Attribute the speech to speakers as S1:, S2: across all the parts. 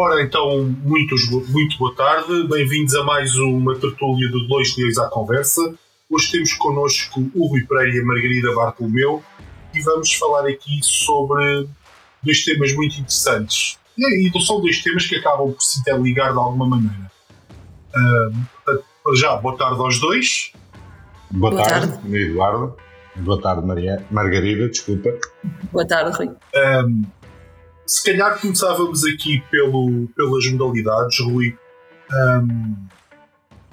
S1: Ora, então, muitos, muito boa tarde. Bem-vindos a mais uma tertúlia do Dois Leões à Conversa. Hoje temos connosco o Rui Pereira e a Margarida Bartolomeu e vamos falar aqui sobre dois temas muito interessantes. E são dois temas que acabam por se interligar de alguma maneira. Uh, já, boa tarde aos dois.
S2: Boa, boa tarde, tarde, Eduardo. Boa tarde, Maria. Margarida, desculpa.
S3: Boa tarde, Rui.
S1: Um, se calhar começávamos aqui pelo, pelas modalidades, Rui. Um,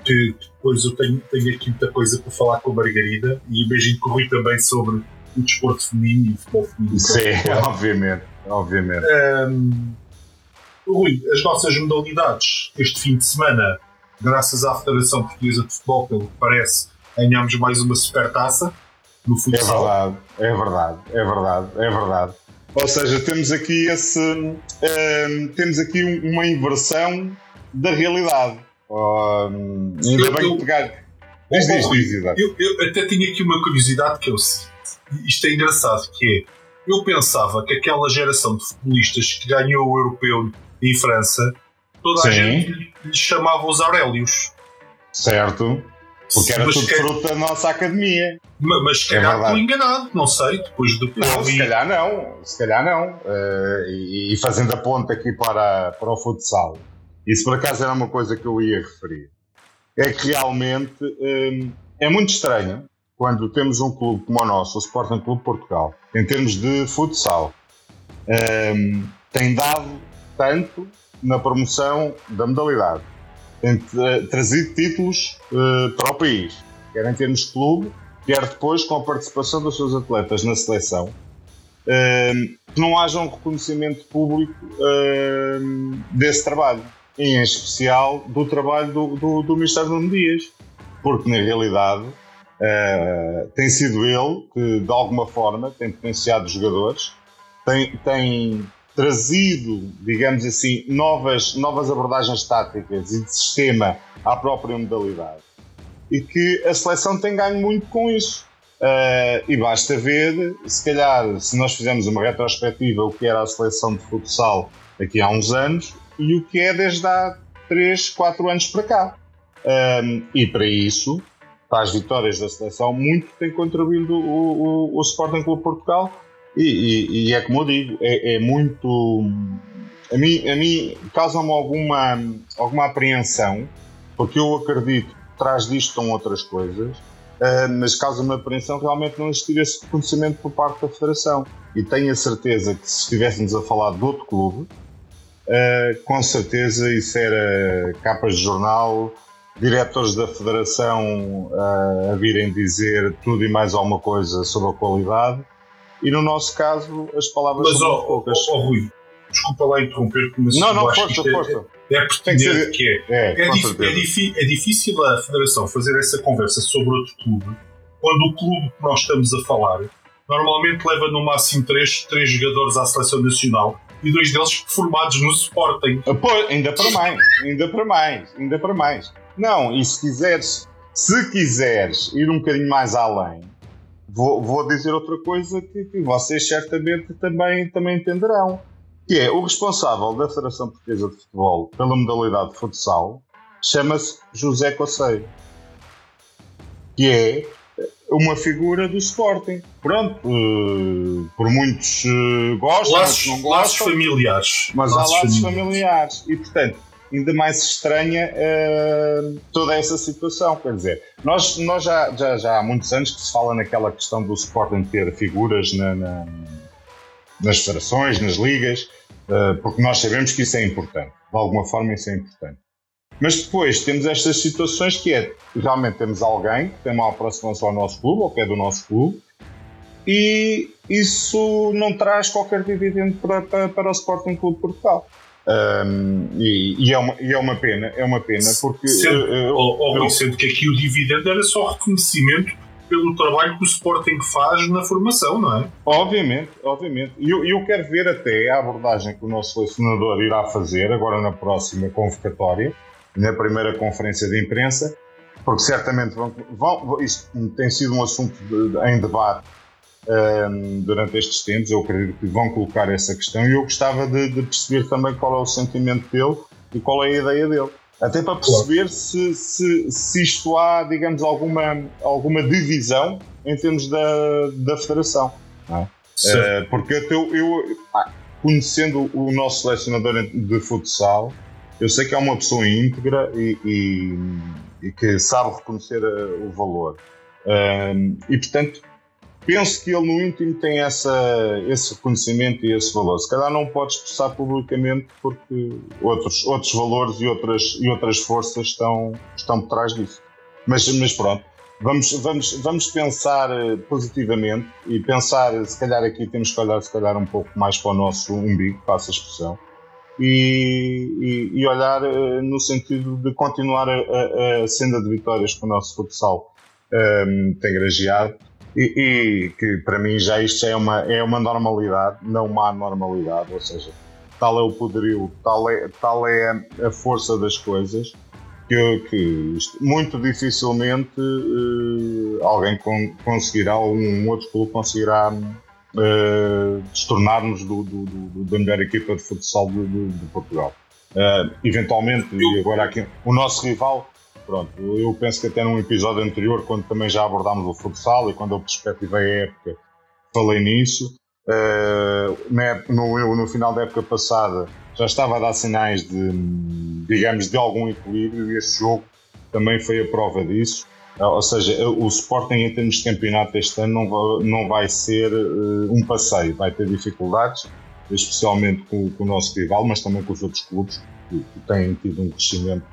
S1: que depois eu tenho, tenho aqui muita coisa para falar com a Margarida e imagino que o Rui também sobre o desporto feminino e o futebol feminino.
S2: Sim, obviamente. obviamente.
S1: Um, Rui, as nossas modalidades este fim de semana, graças à Federação Portuguesa de Futebol, pelo que parece, ganhámos mais uma super taça no
S2: futsal. É verdade, é verdade, é verdade, é verdade. Ou seja, temos aqui esse. Um, temos aqui uma inversão da realidade. Um, ainda bem que pegar. Diz, diz, diz,
S1: eu, eu até tinha aqui uma curiosidade que eu isto é engraçado, que é eu pensava que aquela geração de futebolistas que ganhou o europeu em França, toda Sim. a gente lhe chamava os Aurélios.
S2: Certo. Porque era mas tudo que... fruto da nossa academia.
S1: Mas, mas se calhar é estou enganado, não sei, depois do
S2: não, Se calhar não, se calhar não. Uh, e, e, fazendo a ponta aqui para, para o futsal, isso por acaso era uma coisa que eu ia referir. É que realmente um, é muito estranho quando temos um clube como o nosso, o Sporting Clube Portugal, em termos de futsal, um, tem dado tanto na promoção da modalidade tem trazido títulos uh, para o país, quer em termos de clube, quer depois com a participação dos seus atletas na seleção, uh, que não haja um reconhecimento público uh, desse trabalho, em especial do trabalho do, do, do Ministério Nuno Dias, porque na realidade tem sido ele que de alguma forma tem potenciado os jogadores, tem, tem trazido, digamos assim, novas, novas abordagens táticas e de sistema à própria modalidade. E que a seleção tem ganho muito com isso. Uh, e basta ver, se calhar, se nós fizermos uma retrospectiva, o que era a seleção de futsal aqui há uns anos e o que é desde há 3, 4 anos para cá. Um, e para isso, para as vitórias da seleção, muito tem contribuído o, o, o Sporting Clube Portugal e, e, e, é como eu digo, é, é muito. A mim, a mim causa-me alguma, alguma apreensão, porque eu acredito que traz disto estão outras coisas, uh, mas causa-me apreensão realmente não existir esse reconhecimento por parte da Federação. E tenho a certeza que se estivéssemos a falar de outro clube, uh, com certeza isso era capas de jornal, diretores da Federação uh, a virem dizer tudo e mais alguma coisa sobre a qualidade e no nosso caso as palavras
S1: mas,
S2: são
S1: oh, poucas. Mas, oh, Rui, desculpa lá interromper, mas
S2: não, não, força, que força.
S1: É, é pertinente que é. É, é, é, é, difícil a Federação fazer essa conversa sobre outro clube quando o clube que nós estamos a falar normalmente leva no máximo três, três jogadores à seleção nacional e dois deles formados no Sporting.
S2: Ah, pô, ainda para mais, ainda para mais, ainda para mais. Não, e se quiseres, se quiseres ir um bocadinho mais além, vou, vou dizer outra coisa que, que, vocês certamente também, também entenderão, que é o responsável da Federação Portuguesa de Futebol pela modalidade de futsal chama-se José Coceiro, que é uma figura do Sporting. Pronto, uh, por muitos uh, gostam, laços, não gostam.
S1: Laços familiares.
S2: Mas laços há laços familiares. familiares. E, portanto, ainda mais estranha uh, toda essa situação. Quer dizer, nós, nós já, já, já há muitos anos que se fala naquela questão do Sporting ter figuras na, na, nas federações, nas ligas, uh, porque nós sabemos que isso é importante. De alguma forma, isso é importante. Mas depois temos estas situações que é realmente temos alguém que tem uma aproximação ao nosso clube ou que é do nosso clube e isso não traz qualquer dividendo para, para, para o Sporting Clube Portugal. Um, e, e, é uma, e é uma pena, é uma pena porque.
S1: Sendo, uh, uh, eu, sendo que aqui o dividendo era só reconhecimento pelo trabalho que o Sporting faz na formação, não é?
S2: Obviamente, obviamente. E eu, eu quero ver até a abordagem que o nosso selecionador irá fazer agora na próxima convocatória, na primeira conferência de imprensa, porque certamente vão, vão, isto tem sido um assunto de, em debate um, durante estes tempos. Eu acredito que vão colocar essa questão e eu gostava de, de, perceber também qual é o sentimento dele e qual é a ideia dele. Até para perceber claro. se, se, se isto há, digamos, alguma, alguma divisão em termos da, da federação. É? Uh, porque eu, eu ah, conhecendo o nosso selecionador de futsal, eu sei que é uma pessoa íntegra e, e, e que sabe reconhecer uh, o valor. Uh, e portanto, penso que ele no íntimo tem essa, esse reconhecimento e esse valor. Se calhar não pode expressar publicamente porque outros, outros valores e outras, e outras forças estão, estão por trás disso. Mas, mas pronto, vamos, vamos, vamos pensar eh, positivamente e pensar, se calhar aqui temos que olhar se calhar um pouco mais para o nosso umbigo, passa a expressão, e, e, e olhar uh, no sentido de continuar a, a, a, senda de vitórias que o nosso futsal um, ehm, tem grajeado e, e, que para mim já isto é uma, é uma normalidade, não uma anormalidade, ou seja, tal é o poderio, tal é, tal é a força das coisas que, que muito dificilmente uh, alguém con conseguirá, ou um outro clube conseguirá uh, destornar-nos do, do, do, da melhor equipa de futsal de, de Portugal. Uh, eventualmente, e agora aqui, o nosso rival, pronto, eu penso que até num episódio anterior, quando também já abordámos o futsal e quando eu perspectivei a época, falei nisso. Uh, no, no final da época passada já estava a dar sinais de, digamos, de algum equilíbrio e este jogo também foi a prova disso. Ou seja, o Sporting em termos de campeonato este ano não vai, não vai ser uh, um passeio, vai ter dificuldades, especialmente com, com, o nosso rival, mas também com os outros clubes que, que, têm tido um crescimento,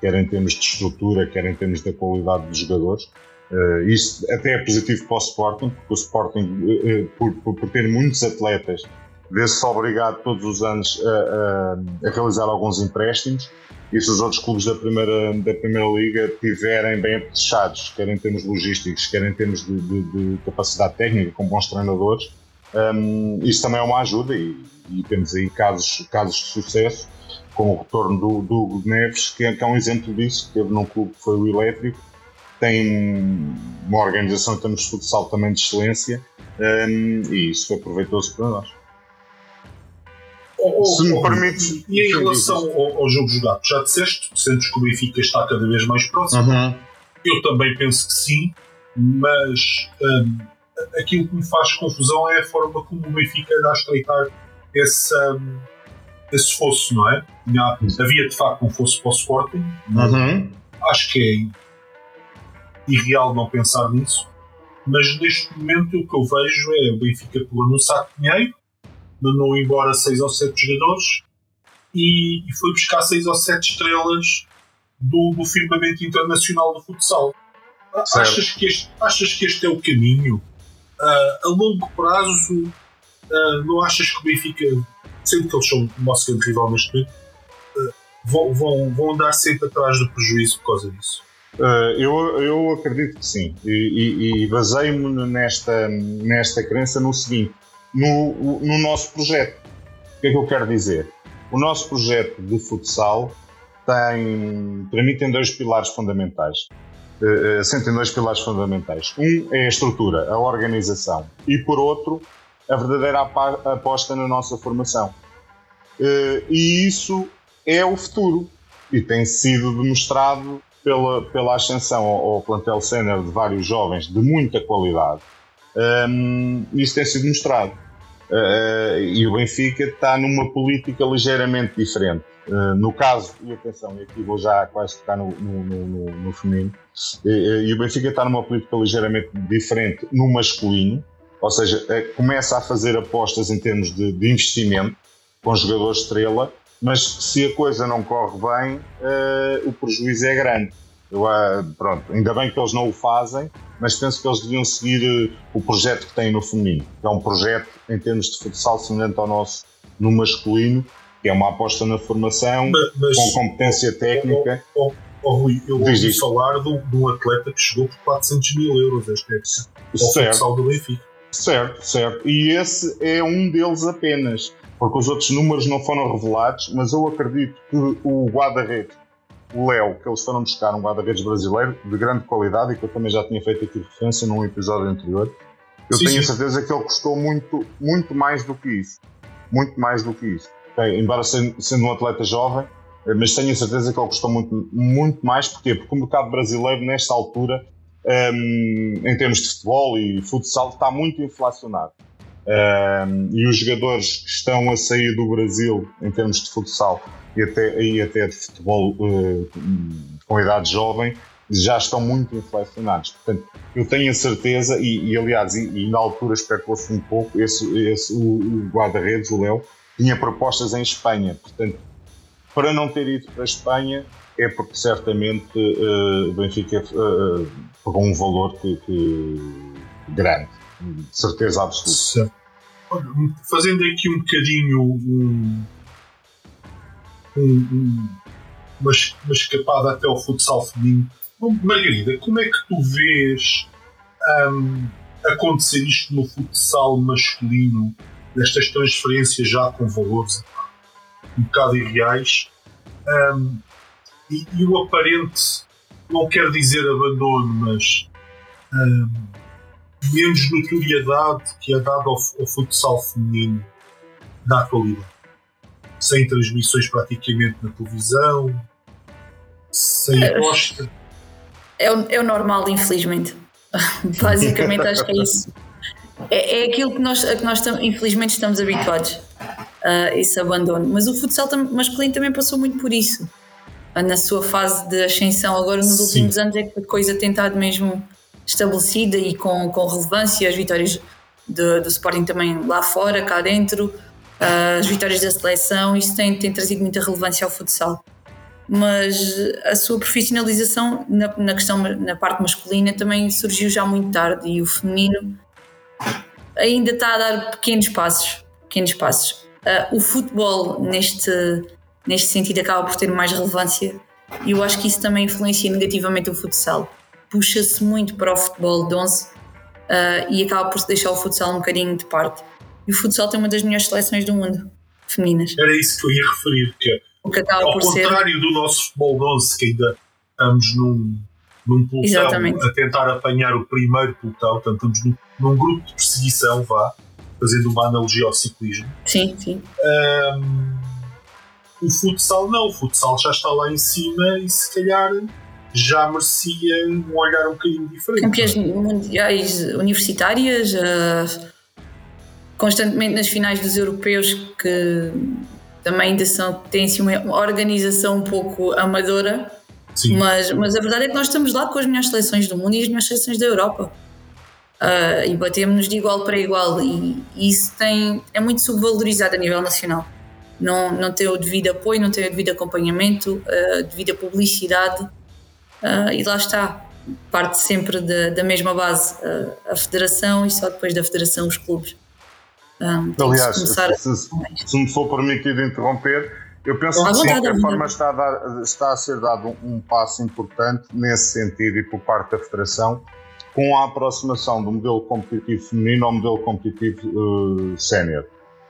S2: quer em termos de estrutura, quer em termos da qualidade dos jogadores. Uh, isso até é positivo para o Sporting, porque o Sporting, uh, por, por, por, ter muitos atletas, vê-se obrigado todos os anos a, a, a realizar alguns empréstimos. E se os outros clubes da primeira, da primeira liga tiverem bem apetrechado, quer em termos logísticos, quer em termos de, de, de capacidade técnica, com bons treinadores, um, isso também é uma ajuda. E, e, temos aí casos, casos de sucesso, como o retorno do, do Hugo Neves, que é, que é, um exemplo disso, que teve num clube que foi o Elétrico, tem uma organização em termos de futsal também de excelência um, e isso foi proveitoso para nós.
S1: Se me permite. E em relação ao, ao, jogo jogado, já disseste, sentes que o Benfica está cada vez mais próximo. Uhum. Eu também penso que sim, mas um, aquilo que me faz confusão é a forma como o Benfica a estreitar esse, um, esse fosso, não é? havia de facto um fosso para o Sporting. Uhum. Acho que é irreal não pensar nisso. Mas neste momento o que eu vejo é o Benfica pegou num saco de dinheiro mandou embora 6 ou 7 jogadores e, e, foi buscar 6 ou 7 estrelas do, do firmamento internacional do futsal. Achas que, este, achas que este é o caminho? Uh, a longo prazo, uh, não achas que o Benfica, sendo que eles são o nosso grande rival neste momento, uh, vão, vão, vão andar sempre atrás do prejuízo por causa disso?
S2: eu, eu acredito que sim, e, e, e baseio-me nesta, nesta crença no seguinte: no, no nosso projeto. O que é que eu quero dizer? O nosso projeto de futsal tem, para mim, tem dois pilares fundamentais. Uh, uh, dois pilares fundamentais. Um é a estrutura, a organização, e por outro, a verdadeira aposta na nossa formação. Uh, e isso é o futuro e tem sido demonstrado pela, pela ascensão ao, plantel sénior de vários jovens de muita qualidade. Um, isso tem sido mostrado. Uh, e o Benfica está numa política ligeiramente diferente. No caso, e atenção, aqui vou já quase tocar no, no, no, no feminino, e o Benfica está numa política ligeiramente diferente no masculino, ou seja, começa a fazer apostas em termos de, de investimento com jogadores estrela, mas se a coisa não corre bem, o prejuízo é grande. Eu, pronto, ainda bem que eles não o fazem, mas penso que eles deviam seguir uh, o projeto que têm no feminino, que é um projeto em termos de futsal semelhante ao nosso no masculino, que é uma aposta na formação, mas, mas, com competência técnica.
S1: Oh, oh, oh, Rui, eu ouvi falar de, um atleta que chegou por 400 mil euros esta época, ao futsal do Benfica.
S2: Certo, certo. E esse é um deles apenas, porque os outros números não foram revelados, mas eu acredito que o guarda-redes o Léo, que eles foram buscar um guarda-redes brasileiro de grande qualidade e que eu também já tinha feito aqui referência num episódio anterior, Eu sim, tenho sim. a certeza que ele custou muito, muito mais do que isso. Muito mais do que isso. Okay? Embora sendo, sendo um atleta jovem, eh, mas tenho a certeza que ele custou muito, muito mais. Porquê? Porque o mercado brasileiro, nesta altura, um, em termos de futebol e futsal, está muito inflacionado. Um, e os jogadores que estão a sair do Brasil, em termos de futsal e até, e até de futebol uh, com idade jovem, já estão muito inflacionados. Portanto, eu tenho a certeza, e, e aliás, e, e, na altura especulou-se um pouco, esse, esse, o, o guarda-redes, o Léo, tinha propostas em Espanha. Portanto, para não ter ido para a Espanha, é porque certamente uh, Benfica uh, pagou um valor que, que, grande, de certeza absoluta.
S1: Fazendo aqui um bocadinho um, um, uma, uma escapada até ao futsal feminino, Margarida, como é que tu vês um, acontecer isto no futsal masculino, nestas transferências já com valores um bocado irreais, um, e, e, o aparente, não quero dizer abandono, mas um, menos notoriedade que é dada ao, ao futsal feminino na atualidade. Sem transmissões praticamente na televisão, sem é. aposta
S3: é o, é o normal, infelizmente. Basicamente, acho que é isso. É, é aquilo que nós, a que nós infelizmente estamos habituados, a esse abandono. Mas o futsal masculino também passou muito por isso. Na sua fase de ascensão, agora nos Sim. últimos anos, é que a coisa tem estado mesmo estabelecida e com, com relevância. As vitórias de, do Sporting também lá fora, cá dentro, as vitórias da seleção, isso tem, tem trazido muita relevância ao futsal mas a sua profissionalização na, na, questão na parte masculina também surgiu já muito tarde e o feminino ainda está a dar pequenos passos pequenos passos uh, o futebol neste neste sentido acaba por ter mais relevância e eu acho que isso também influencia negativamente o futsal puxa-se muito para o futebol de 11 uh, e acaba por deixar o futsal um bocadinho de parte e o futsal tem uma das melhores seleções do mundo femininas
S1: era isso que eu ia referir que é o que acaba Ao por contrário ser... do nosso futebol de 11, que ainda estamos num, num pelotão Exatamente. a tentar apanhar o primeiro pelotão, portanto, estamos num, num, grupo de perseguição, vá, fazendo uma analogia ao ciclismo.
S3: Sim, sim.
S1: Um, o futsal não, o futsal já está lá em cima e se calhar já merecia um olhar um bocadinho diferente.
S3: Campeãs mundiais universitárias, uh, constantemente nas finais dos europeus que também ainda são, têm assim, uma organização um pouco amadora, Sim. Mas, mas a verdade é que nós estamos lá com as melhores seleções do mundo e as melhores seleções da Europa. Uh, e batemos-nos de igual para igual e, e, isso tem, é muito subvalorizado a nível nacional. Não, não tem o devido apoio, não tem o devido acompanhamento, a devida publicidade e lá está. Parte sempre de, da mesma base a federação e só depois da federação os clubes.
S2: Um, Aliás, se, se, se, me for permitido interromper, eu penso que sim, a forma está a, dar, está a ser dado um, um, passo importante nesse sentido e por parte da Federação, com a aproximação do modelo competitivo feminino ao modelo competitivo uh, sénior,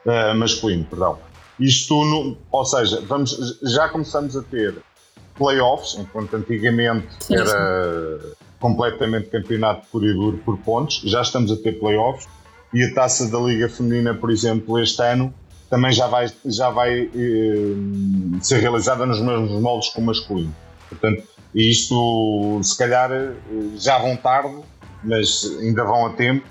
S2: uh, masculino, perdão. Isto, no, ou seja, vamos, já começamos a ter playoffs, enquanto antigamente sim, era sim. completamente campeonato por e duro por pontos, já estamos a ter playoffs e a taça da Liga Feminina, por exemplo, este ano também já vai, já vai eh, ser realizada nos mesmos moldes que o masculino. Portanto, isto se calhar eh, já vão tarde, mas ainda vão a tempo.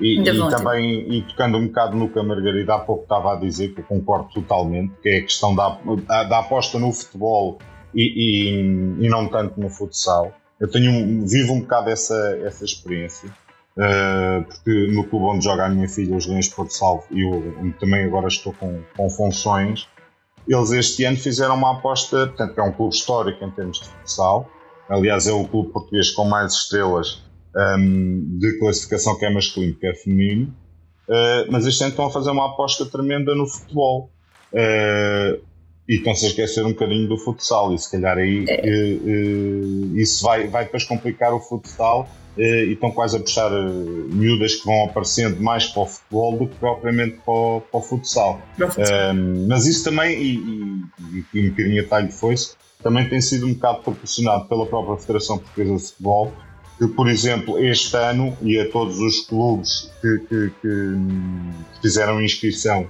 S2: E, e também, e tocando um bocado no que a Margarida há pouco estava a dizer, que eu concordo totalmente, que é a questão da, da aposta no futebol e, e, e, não tanto no futsal. Eu tenho, vivo um bocado essa, essa experiência. Uh, porque no clube onde joga a minha filha, os Leões de Porto Salvo, e eu também agora estou com, com funções, eles este ano fizeram uma aposta, portanto é um clube histórico em termos de futsal, aliás é o clube português com mais estrelas um, de classificação que é masculino, que é feminino, uh, mas este ano estão a fazer uma aposta tremenda no futebol. Uh, e estão-se a esquecer um bocadinho do futsal, e se calhar aí é. isso vai, vai depois complicar o futsal eh, e estão quase a puxar eh, miúdas que vão aparecendo mais para o futebol do que propriamente para o, para o futsal. Mas isso também, e, e, e um bocadinho a talho foi também tem sido um bocado proporcionado pela própria Federação Portuguesa de Futebol, que, por exemplo, este ano e a todos os clubes que, que, que fizeram inscrição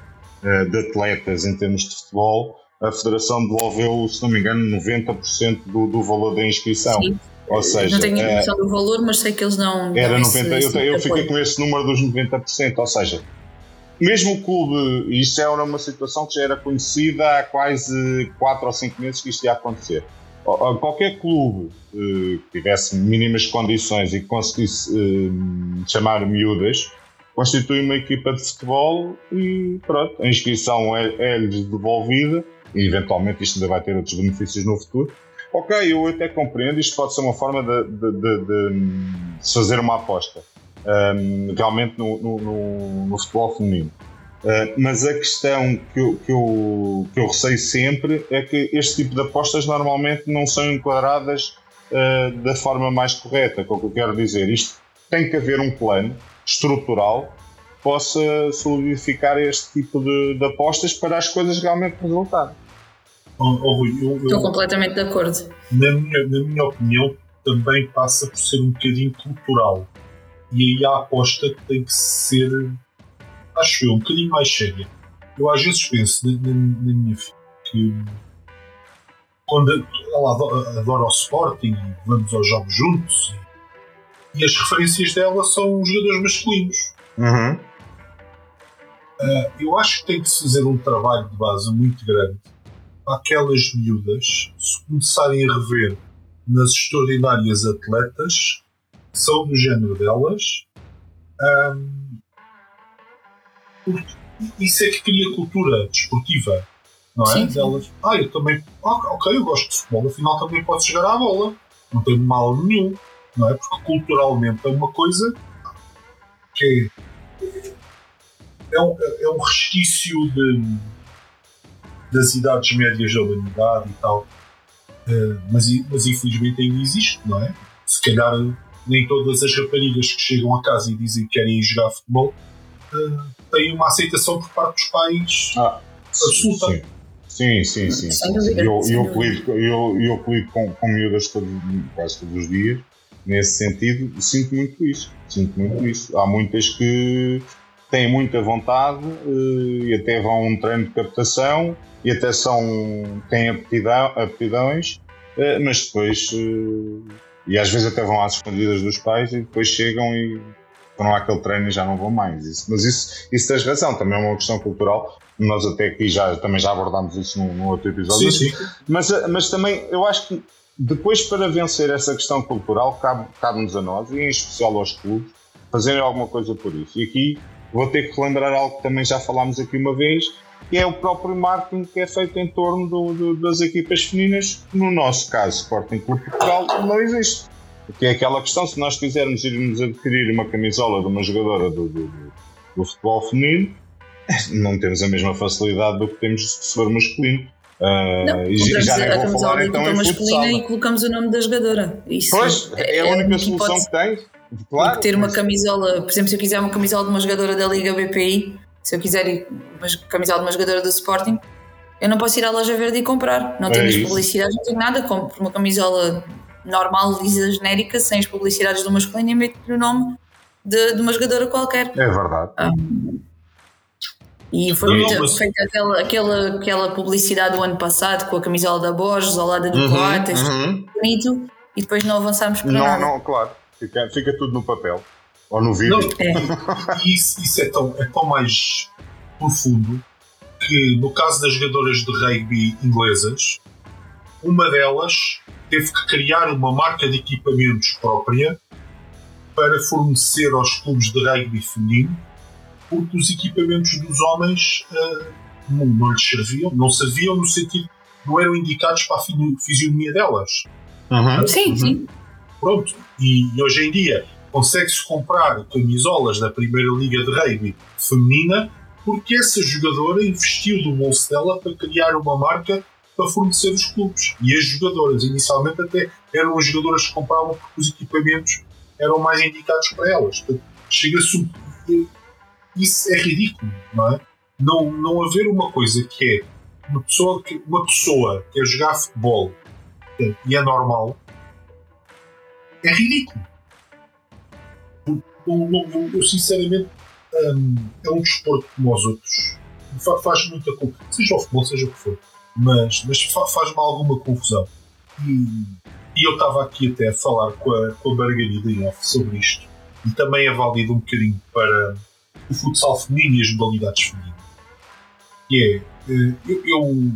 S2: uh, de atletas em termos de futebol, a Federação devolveu, se não me engano, 90% do, do valor da inscrição. Sim. Ou seja,
S3: não tenho a noção uh, do valor, mas sei que eles não.
S2: Era 90%, esse, eu, eu fiquei com esse número dos 90%, ou seja, mesmo o clube, isto era uma situação que já era conhecida há quase 4 ou 5 meses que isto ia acontecer qualquer clube eh, que tivesse mínimas condições e que conseguisse eh, chamar miúdas, constitui uma equipa de futebol e pronto, a inscrição é, é-lhes devolvida e eventualmente isto ainda vai ter outros benefícios no futuro. Ok, eu até compreendo, isto pode ser uma forma de, de, de, de fazer uma aposta um, realmente no, no, no futebol feminino. Uh, mas a questão que eu, que, eu, que eu receio sempre é que este tipo de apostas normalmente não são enquadradas uh, da forma mais correta. O que eu quero dizer, isto tem que haver um plano estrutural que possa solidificar este tipo de, de apostas para as coisas realmente resultarem.
S3: Oh, oh, Rui, eu, eu, Estou completamente de acordo.
S1: Na minha, na minha opinião, também passa por ser um bocadinho cultural. E aí a aposta tem que ser acho eu, um bocadinho mais séria. Eu às vezes penso na, na, na minha filha que quando ela adora, o Sporting e vamos aos jogos juntos e, e, as referências dela são os jogadores masculinos.
S2: Uhum.
S1: Uh, eu acho que tem que se fazer um trabalho de base muito grande para aquelas miúdas se começarem a rever nas extraordinárias atletas que são do género delas um, isso é que cria cultura desportiva, não é? Sim, sim. Delas, ah, eu também, ah, ok, eu gosto de futebol, afinal também posso jogar à bola, não tem mal nenhum, não é? Porque culturalmente é uma coisa que é um, é um resquício de, das idades médias da humanidade e tal, uh, mas, mas infelizmente ainda existe, não é? Se calhar nem todas as raparigas que chegam a casa e dizem que querem jogar futebol uh, tem uma aceitação por parte dos pais ah, absoluta.
S2: Sim, sim, sim. sim, sim. Eu, eu, lido, eu, eu lido com, com miúdas todo, quase todos os dias, nesse sentido, sinto muito isso. Sinto muito isso. Há muitas que têm muita vontade uh, e até vão a um treino de captação e até são, têm aptidão, aptidões, uh, mas depois, e às vezes até vão às escondidas dos pais e depois chegam e foram àquele treino e já não vão mais. Isso, mas isso, isso tens razão, também é uma questão cultural. Nós até aqui já, também já abordámos isso num, num outro episódio.
S1: Sim, sim.
S2: Mas, mas também eu acho que depois para vencer essa questão cultural cabe-nos cabe a nós, e em especial aos clubes, fazerem alguma coisa por isso. E aqui vou ter que relembrar algo que também já falámos aqui uma vez, que é o próprio marketing que é feito em torno do, do, das equipas femininas. No nosso caso, Sporting Clube Portugal, não existe. Porque é aquela questão, se nós quisermos irmos adquirir uma camisola de uma jogadora do, do, do futebol feminino, não temos a mesma facilidade do que temos se for masculino. Uh,
S3: não, e já nem a vou falar então em masculina futsal. e colocamos o nome da jogadora.
S2: Isso pois, é, é a única solução que tens. Claro,
S3: ter uma camisola, por exemplo, se eu quiser uma camisola de uma jogadora da Liga BPI, se eu quiser uma camisola de uma jogadora do Sporting, eu não posso ir à loja verde e comprar. Não é publicidade, não tenho nada. Compro uma camisola normal, lisa, genérica, sem as publicidades do masculino e meto-lhe o nome de, de, uma jogadora qualquer.
S2: É verdade.
S3: Um, e foi muito, feita aquela, aquela, aquela publicidade do ano passado com a camisola da Borges ao lado do uhum, Coates, uhum. bonito, e depois não avançámos para
S2: não,
S3: nada.
S2: Não, claro, fica, fica tudo no papel ou no vídeo. Não,
S1: é. isso, isso é, tão, é tão mais profundo que no caso das jogadoras de rugby inglesas, uma delas teve que criar uma marca de equipamentos própria para fornecer aos clubes de rugby feminino, porque os equipamentos dos homens uh, não, não, lhes serviam, não serviam no sentido, não eram indicados para a fisionomia delas.
S3: Uhum. Sim, sim.
S1: Pronto, e, e hoje em dia consegue-se comprar camisolas da Primeira Liga de Rugby feminina porque essa jogadora investiu do bolso dela para criar uma marca para fornecer os clubes. E as jogadoras, inicialmente, até eram as jogadoras que compravam porque os equipamentos eram mais indicados para elas. Chega-se. Isso é ridículo, não é? Não, não haver uma coisa que é uma pessoa que, uma pessoa que quer jogar futebol e é normal, é ridículo. eu, sinceramente um, é um desporto como os outros. Faz muita confusão, seja o futebol, seja o que for, mas, mas faz-me alguma confusão. E, e eu estava aqui até a falar com a, com a Margarida em off sobre isto, e também é válido um bocadinho para o futsal feminino e as modalidades femininas. Que é, eh, eu, eu,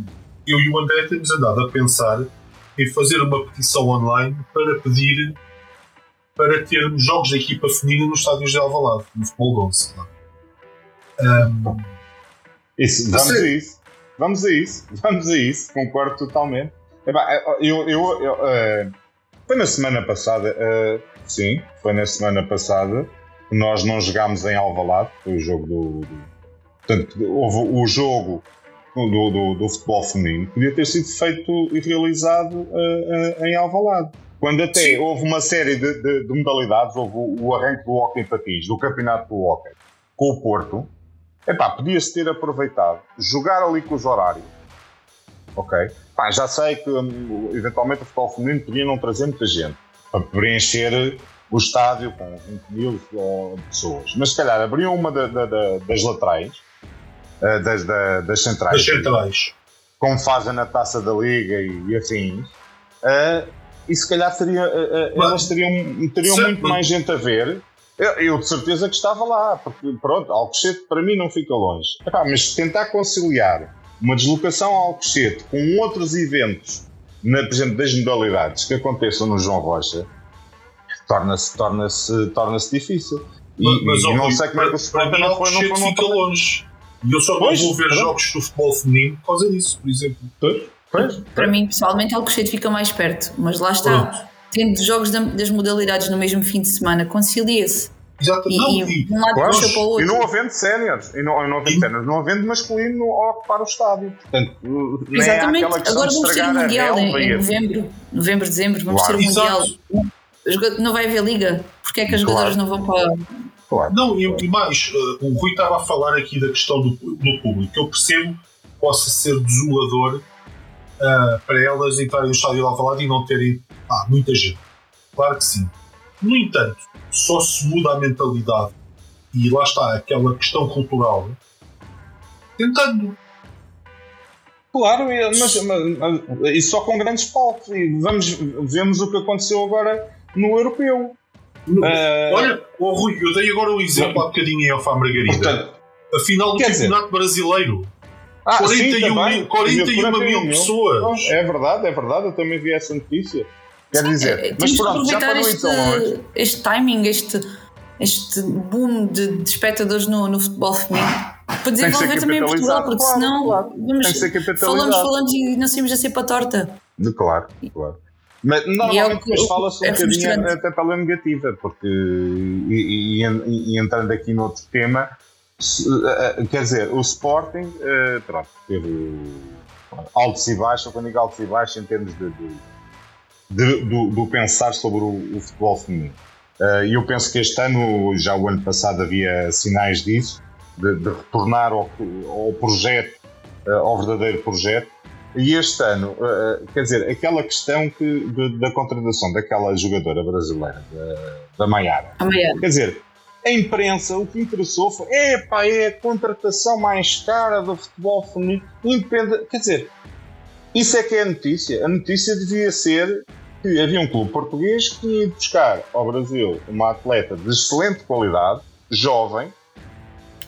S1: eu e o André temos andado a pensar em fazer uma petição online para pedir para termos jogos da equipa feminina nos estádios de Alvalade, no futebol 11. Um,
S2: isso, isso. Vamos a isso. Vamos a isso. Concordo totalmente. Eu, eu, eu, uh, foi na semana passada, uh, sim, foi na semana passada que nós não jogámos em Alvalade, foi o jogo do. do portanto, houve o jogo do, do, do, futebol feminino, podia ter sido feito e realizado uh, em Alvalade. Quando até Sim. houve uma série de, de, de, modalidades, houve o, o arranque do hockey em patins, do campeonato do hockey, com o Porto, epá, podia-se ter aproveitado, jogar ali com os horários, ok? Pá, já sei que um, eventualmente o futebol feminino podia não trazer muita gente para preencher o estádio com 20 mil pessoas, mas se calhar abriam uma da, da, da, das laterais, uh, das, das centrais,
S1: das centrais,
S2: como fazem na taça da liga e, e afins. Uh, e se calhar seria, uh, uh, elas teriam, teriam muito mais gente a ver. Eu, eu, de certeza que estava lá, porque pronto, Alcochete para mim não fica longe. Epá, mas tentar conciliar uma deslocação ao Alcochete com outros eventos, na, por exemplo, das modalidades que aconteçam no João Rocha, torna-se torna -se, torna -se difícil. E, mas, mas, e não sei como é que o
S1: Sporting não foi, não foi, não fica longe. E eu só não vou ver jogos do futebol feminino por causa disso, por exemplo.
S2: Pois? Pois,
S3: para mim, pessoalmente, Alcochete fica mais perto, mas lá está. Pronto. Tendo jogos das modalidades no mesmo fim de semana, concilia-se.
S1: Exato.
S3: E,
S1: não,
S3: e, um lado puxa para o outro.
S2: E não havendo séniores, e não, não havendo séniores, não havendo masculino a ocupar o estádio. Portanto,
S3: Exatamente. Agora vamos ter o Mundial em, em, novembro, novembro, dezembro, vamos claro. ter o Mundial. Exato. Não vai haver liga. Porquê é que as jogadoras claro. não vão para.
S1: Claro. Não, e, e mais, uh, o Rui estava a falar aqui da questão do, do público. Eu percebo que possa ser desolador uh, para elas entrarem no estádio de Alvalade e não terem ah, muita gente. Claro que sim. No entanto, só se muda a mentalidade e lá está aquela questão cultural tentando.
S2: Claro, mas, mas, mas, e só com grandes palcos. E vamos, vemos o que aconteceu agora no europeu.
S1: No, uh, olha, oh, Rui, eu dei agora o um exemplo há bocadinho em Alfa Margarida. Portanto, a final do Campeonato dizer, Brasileiro. Ah, 41, sim, mil, 41 mil pessoas.
S2: É verdade, é verdade, eu também vi essa notícia. Quer dizer,
S3: é, mas pronto, já parou este, então Este timing, este, este boom de, de espectadores no, no futebol feminino para desenvolver também em Portugal, porque claro, senão claro. Vamos, falamos, falamos e não saímos a ser para a torta.
S2: Claro, claro. Mas normalmente é fala-se um é bocadinho até pela negativa, porque e, e, e, entrando aqui no outro tema, quer dizer, o Sporting uh, pronto, teve altos e baixos, quando digo altos e baixos em termos de, de, de do, do, pensar sobre o, o futebol feminino. E eu penso que este ano, já o ano passado, havia sinais disso, de, de retornar ao, ao projeto, ao verdadeiro projeto. E este ano, quer dizer, aquela questão que, da contratação daquela jogadora brasileira, da, da Maiara. Quer dizer, a imprensa o que interessou foi epá, é a contratação mais cara do futebol feminino. Independe... Quer dizer, isso é que é a notícia. A notícia devia ser que havia um clube português que ia buscar ao Brasil uma atleta de excelente qualidade, jovem.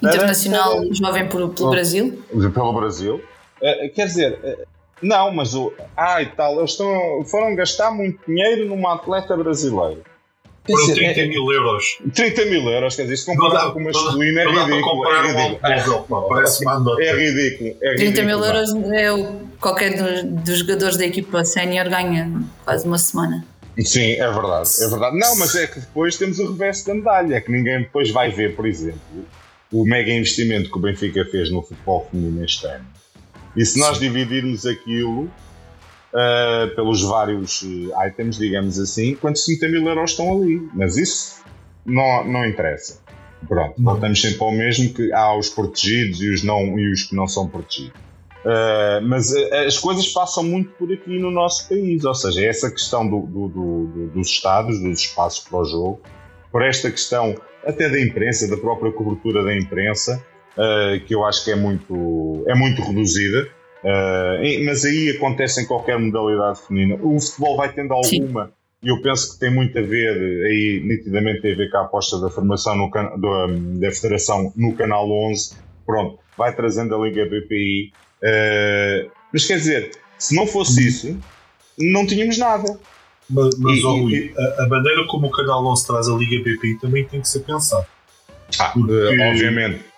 S3: Internacional, para... jovem pelo, pelo Brasil?
S2: Pelo Brasil. Uh, quer dizer, uh, não, mas o. Ai tal, eles estão, foram gastar muito dinheiro numa atleta brasileira
S1: foram 30 é, mil euros.
S2: 30 mil euros, quer dizer, se comparado com o masculino é ridículo. É ridículo. Parece É ridículo. É
S3: 30 mil euros é o, qualquer dos, dos jogadores da equipa sénior ganha quase uma semana.
S2: Sim, é verdade, é verdade. Não, mas é que depois temos o reverso da medalha, é que ninguém depois vai ver, por exemplo, o mega investimento que o Benfica fez no futebol feminino este ano. E se nós dividirmos aquilo uh, pelos vários eh, items, digamos assim, quantos 50 mil euros estão ali. Mas isso não, não interessa. Pronto, não. voltamos sempre ao mesmo que há os protegidos e os, não, e os que não são protegidos. Uh, mas as coisas passam muito por aqui no nosso país, ou seja, essa questão do, do, do, dos estados, dos espaços para o jogo, por esta questão até da imprensa, da própria cobertura da imprensa, uh, que eu acho que é muito, é muito reduzida. Uh, mas aí acontece em qualquer modalidade feminina. O futebol vai tendo alguma, e eu penso que tem muito a ver, aí nitidamente tem a ver com a aposta da formação no, do, da Federação no Canal 11. Pronto, vai trazendo a Liga BPI. Uh, mas quer dizer, se não fosse isso, não tínhamos nada.
S1: Mas, mas e, oh, Rui, a, a, maneira como o Canal 11 traz a Liga BPI também tem que ser pensado.
S2: Ah, Porque, obviamente.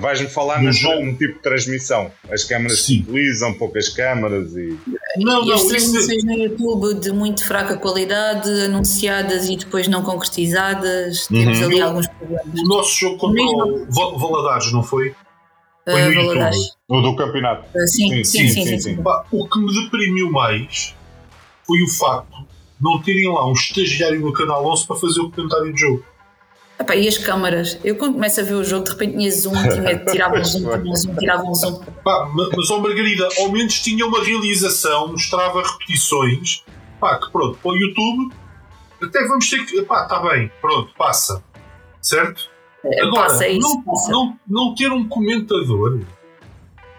S2: Vais-me falar no, jogo, no tipo de transmissão. As câmaras Sim. utilizam, poucas câmaras e.
S3: Não, e não, as transmissões no YouTube de muito fraca qualidade, anunciadas e depois não concretizadas. Uhum. Temos ali alguns problemas.
S1: O nosso jogo contra Mesmo... o Valadares, não foi?
S3: Foi uh, no YouTube.
S2: O do campeonato.
S3: Uh, sim, sim, sim. sim, sim, sim.
S1: o que me deprimiu mais foi o facto de não terem lá um estagiário no Canal 11 para fazer o comentário do jogo.
S3: Epá, e as câmaras? Eu quando começo a ver o jogo, de repente tinha zoom, tinha, tirava um zoom, um zoom, tirava um zoom.
S1: Pá, mas, ó Margarida, ao menos tinha uma realização, mostrava repetições. Pá, que pronto, para o YouTube, até vamos ter que. Pá, está bem, pronto, passa. Certo?
S3: É, Agora, passa isso,
S1: não,
S3: passa.
S1: Não, não ter um comentador,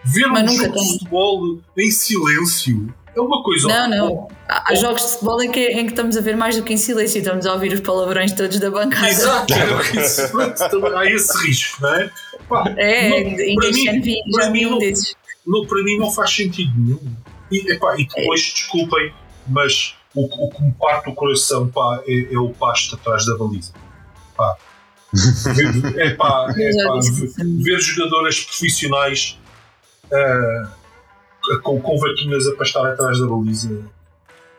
S1: ver mas um jogo de futebol em silêncio é uma coisa.
S3: Não, não. Há jogos de futebol em que, em que estamos a ver mais do que em silêncio, estamos a ouvir os palavrões todos da bancada.
S1: Exato, é há esse risco, não é?
S3: Pá, é, não, para, mim,
S1: para, mim não, não, para mim não faz sentido nenhum. E, epá, e depois, é. desculpem, mas o, o que me parte o coração pá, é, é o pasto atrás da baliza. Pá. é pá, é pá, ver jogadoras profissionais. Uh, com, com vaquinhas a pastar atrás da baliza.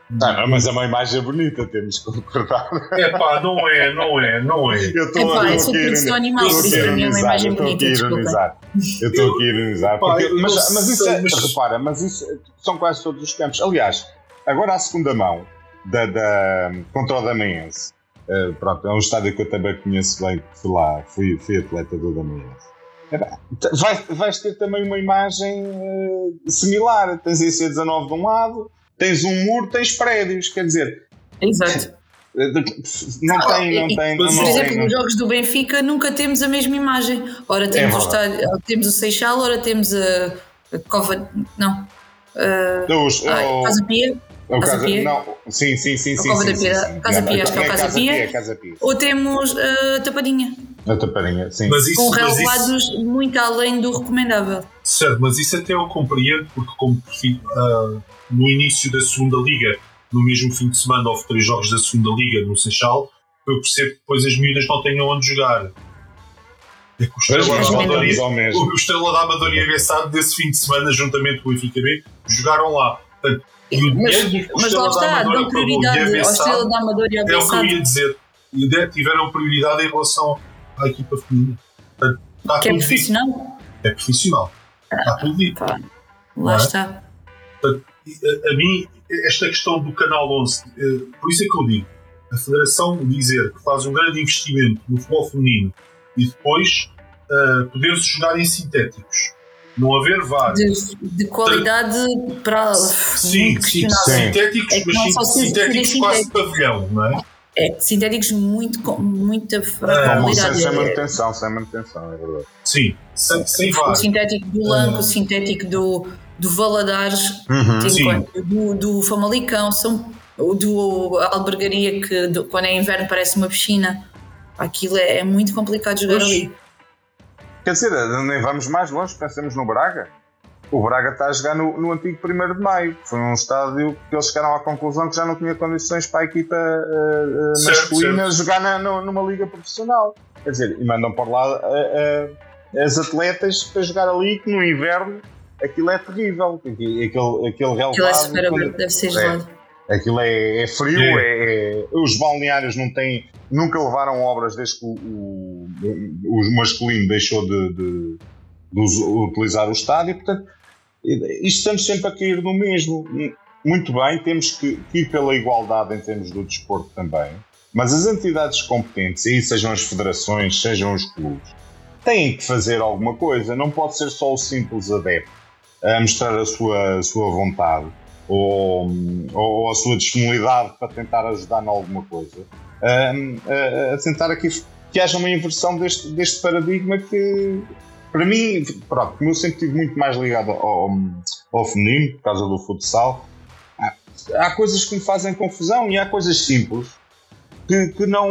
S2: Não, mas é uma imagem bonita, temos que concordar.
S1: É pá, não é, não é, não é.
S3: Eu estou é, aqui a ironizar. animal, é. Eu estou aqui a ironizar.
S2: Eu estou aqui a ironizar. Mas, mas isso é, mas... repara, mas isso são quase todos os campos. Aliás, agora a segunda mão da, da, contra o Damaense. Uh, pronto, é um estádio que eu também conheço bem, fui lá, fui, fui atleta do Damaense. Vai, vais ter também uma imagem uh, similar. Tens a IC19 de um lado, tens um muro, tens prédios, quer dizer.
S3: Exato.
S2: Não tem, não tem. Não
S3: por exemplo, tem, nos jogos do Benfica nunca temos a mesma imagem. Ora temos, é o, estádio, temos o Seixal, ora temos a, a Cova. Não. Uh,
S2: Os, ai,
S3: o, Casa Pia.
S2: O Casa, Pia. Não, sim, sim, sim. sim, sim,
S3: sim, sim, Casa Pia, acho que é o Casa Pia. Ou temos a Tapadinha.
S2: A Tapadinha, sim.
S3: Mas isso, com relevados isso... muito além do recomendável.
S1: Certo, mas isso até eu compreendo, porque como uh, no início da segunda liga, no mesmo fim de semana, houve três jogos da segunda liga no Seixal, eu percebo que depois as miúdas não tenham onde jogar. É que o Estrela, da Amadora, o Estrela da Amadora e a Bessade desse fim de semana, juntamente com o Benfica B, jogaram lá. Portanto,
S3: mas, mas lá está, dão prioridade ao Estrela da Amadora e a
S1: Bessade. É o que eu ia dizer. E tiveram prioridade em relação à equipa feminina. Portanto, está
S3: que é profissional?
S1: É profissional. Ah, está tudo dito.
S3: Pá, lá é? está.
S1: Portanto, a, a, mim, esta questão do Canal 11, eh, por isso é que eu digo, a Federação dizer que faz um grande investimento no futebol feminino e depois uh, poder-se jogar em sintéticos, não haver vários.
S3: De, de qualidade para.
S1: Sim, sim, sintéticos, é mas sintéticos quase de pavilhão, não é?
S3: É, sintéticos muito com muita fragilidade.
S2: É, sem manutenção, sem manutenção, é verdade.
S1: Sim, sem, sem O
S3: sintético do Lanco, o sintético do, do Valadares, uhum. do, do Famalicão, são, do Albergaria, que do, quando é inverno parece uma piscina. Aquilo é, é muito complicado jogar ali.
S2: Quer dizer, nem vamos mais longe, pensemos no Braga o Braga está a jogar no, no antigo 1 de Maio. Foi um estádio que eles chegaram à conclusão que já não tinha condições para a equipa uh, uh, masculina certo. jogar na, numa liga profissional. Quer dizer, e mandam por lá uh, as atletas para jogar ali, que no inverno aquilo é terrível. Aquele, aquele relevado. Aquilo é
S3: super quando, deve ser gelado.
S2: É, aquilo é, é frio, é. É, os balneários não têm, nunca levaram obras desde que o, o, o masculino deixou de, de, de utilizar o estádio. Portanto, isto estamos sempre a cair no mesmo. Muito bem, temos que, que ir pela igualdade em termos do desporto também, mas as entidades competentes, aí sejam as federações, sejam os clubes, têm que fazer alguma coisa. Não pode ser só o simples adepto a mostrar a sua, a sua vontade ou, ou a sua disponibilidade para tentar ajudar em alguma coisa. a, a, tentar aqui que haja uma inversão deste, deste paradigma que, para mim, pronto, como eu sempre estive muito mais ligado ao, ao feminino, por causa do futsal, há, há coisas que me fazem confusão e há coisas simples que, que, não,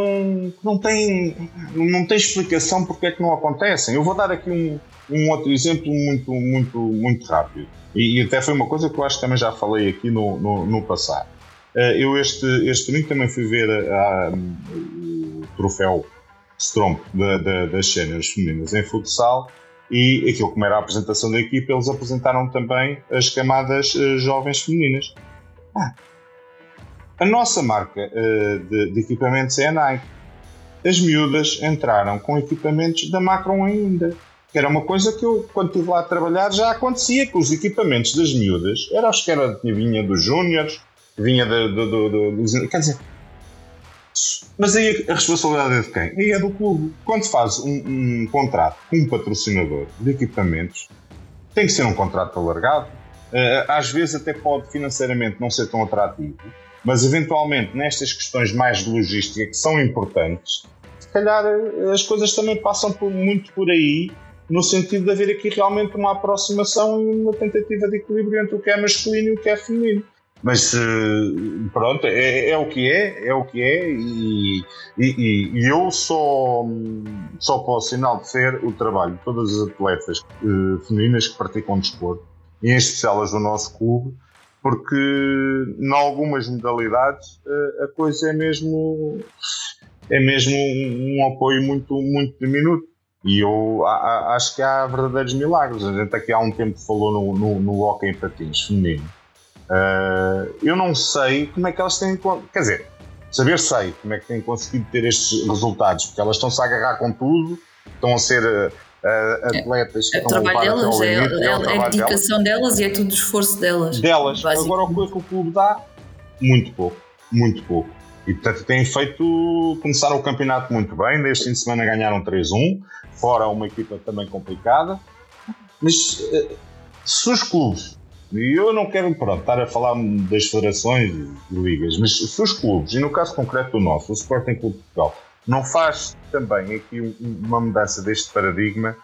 S2: que não, têm, não têm explicação porque é que não acontecem. Eu vou dar aqui um, um outro exemplo muito, muito, muito rápido. E, e, até foi uma coisa que eu acho que também já falei aqui no, no, no passado. Eh, eu este, este domingo também fui ver a, a, o troféu Stromp da, da, das cenas femininas em futsal e aquilo como era a apresentação da equipa, eles apresentaram também as camadas uh, jovens femininas. Ah, a nossa marca de, de, equipamentos é a Nike. As miúdas entraram com equipamentos da Macron ainda. Que era uma coisa que eu, quando estive lá a trabalhar, já acontecia que os equipamentos das miúdas eram os que era, vinha dos Júniors, vinha do, do, do, dos. Quer dizer, mas aí a responsabilidade é de quem? Aí é do clube. Quando faz um, um, contrato com um patrocinador de equipamentos, tem que ser um contrato alargado. Uh, às vezes até pode financeiramente não ser tão atrativo, mas eventualmente nestas questões mais de logística que são importantes, se calhar eh, as coisas também passam por, muito por aí, no sentido de haver aqui realmente uma aproximação e uma tentativa de equilíbrio entre o que é masculino e o que é feminino. Mas eh, pronto, é, é, o que é, é o que é, e, e, e eu só, só posso enaltecer o trabalho de todas as atletas uh, femininas que praticam desporto, e em especial as do nosso clube, porque em algumas modalidades uh, a coisa é mesmo é mesmo um, um, apoio muito, muito diminuto. E eu a, a, acho que há verdadeiros milagres. A gente aqui há um tempo falou no, no, no hockey em patins feminino Uh, eu não sei como é que elas têm. Quer dizer, saber sei como é que têm conseguido ter estes resultados, porque elas estão-se a agarrar com tudo, estão a ser uh, atletas
S3: que é, estão a levar delas, até limite, é, é, é, é a dedicação delas. delas. e é tudo esforço delas.
S2: Delas. Agora o que o clube dá? Muito pouco. Muito pouco. E portanto têm feito. Começaram o campeonato muito bem, neste fim de semana ganharam 3-1, fora uma equipa também complicada. Mas uh, se os clubes e eu não quero pronto, estar a falar das federações e ligas, mas se os clubes, e no caso concreto do nosso, o Sporting Clube de Portugal, não faz também aqui uma mudança deste paradigma,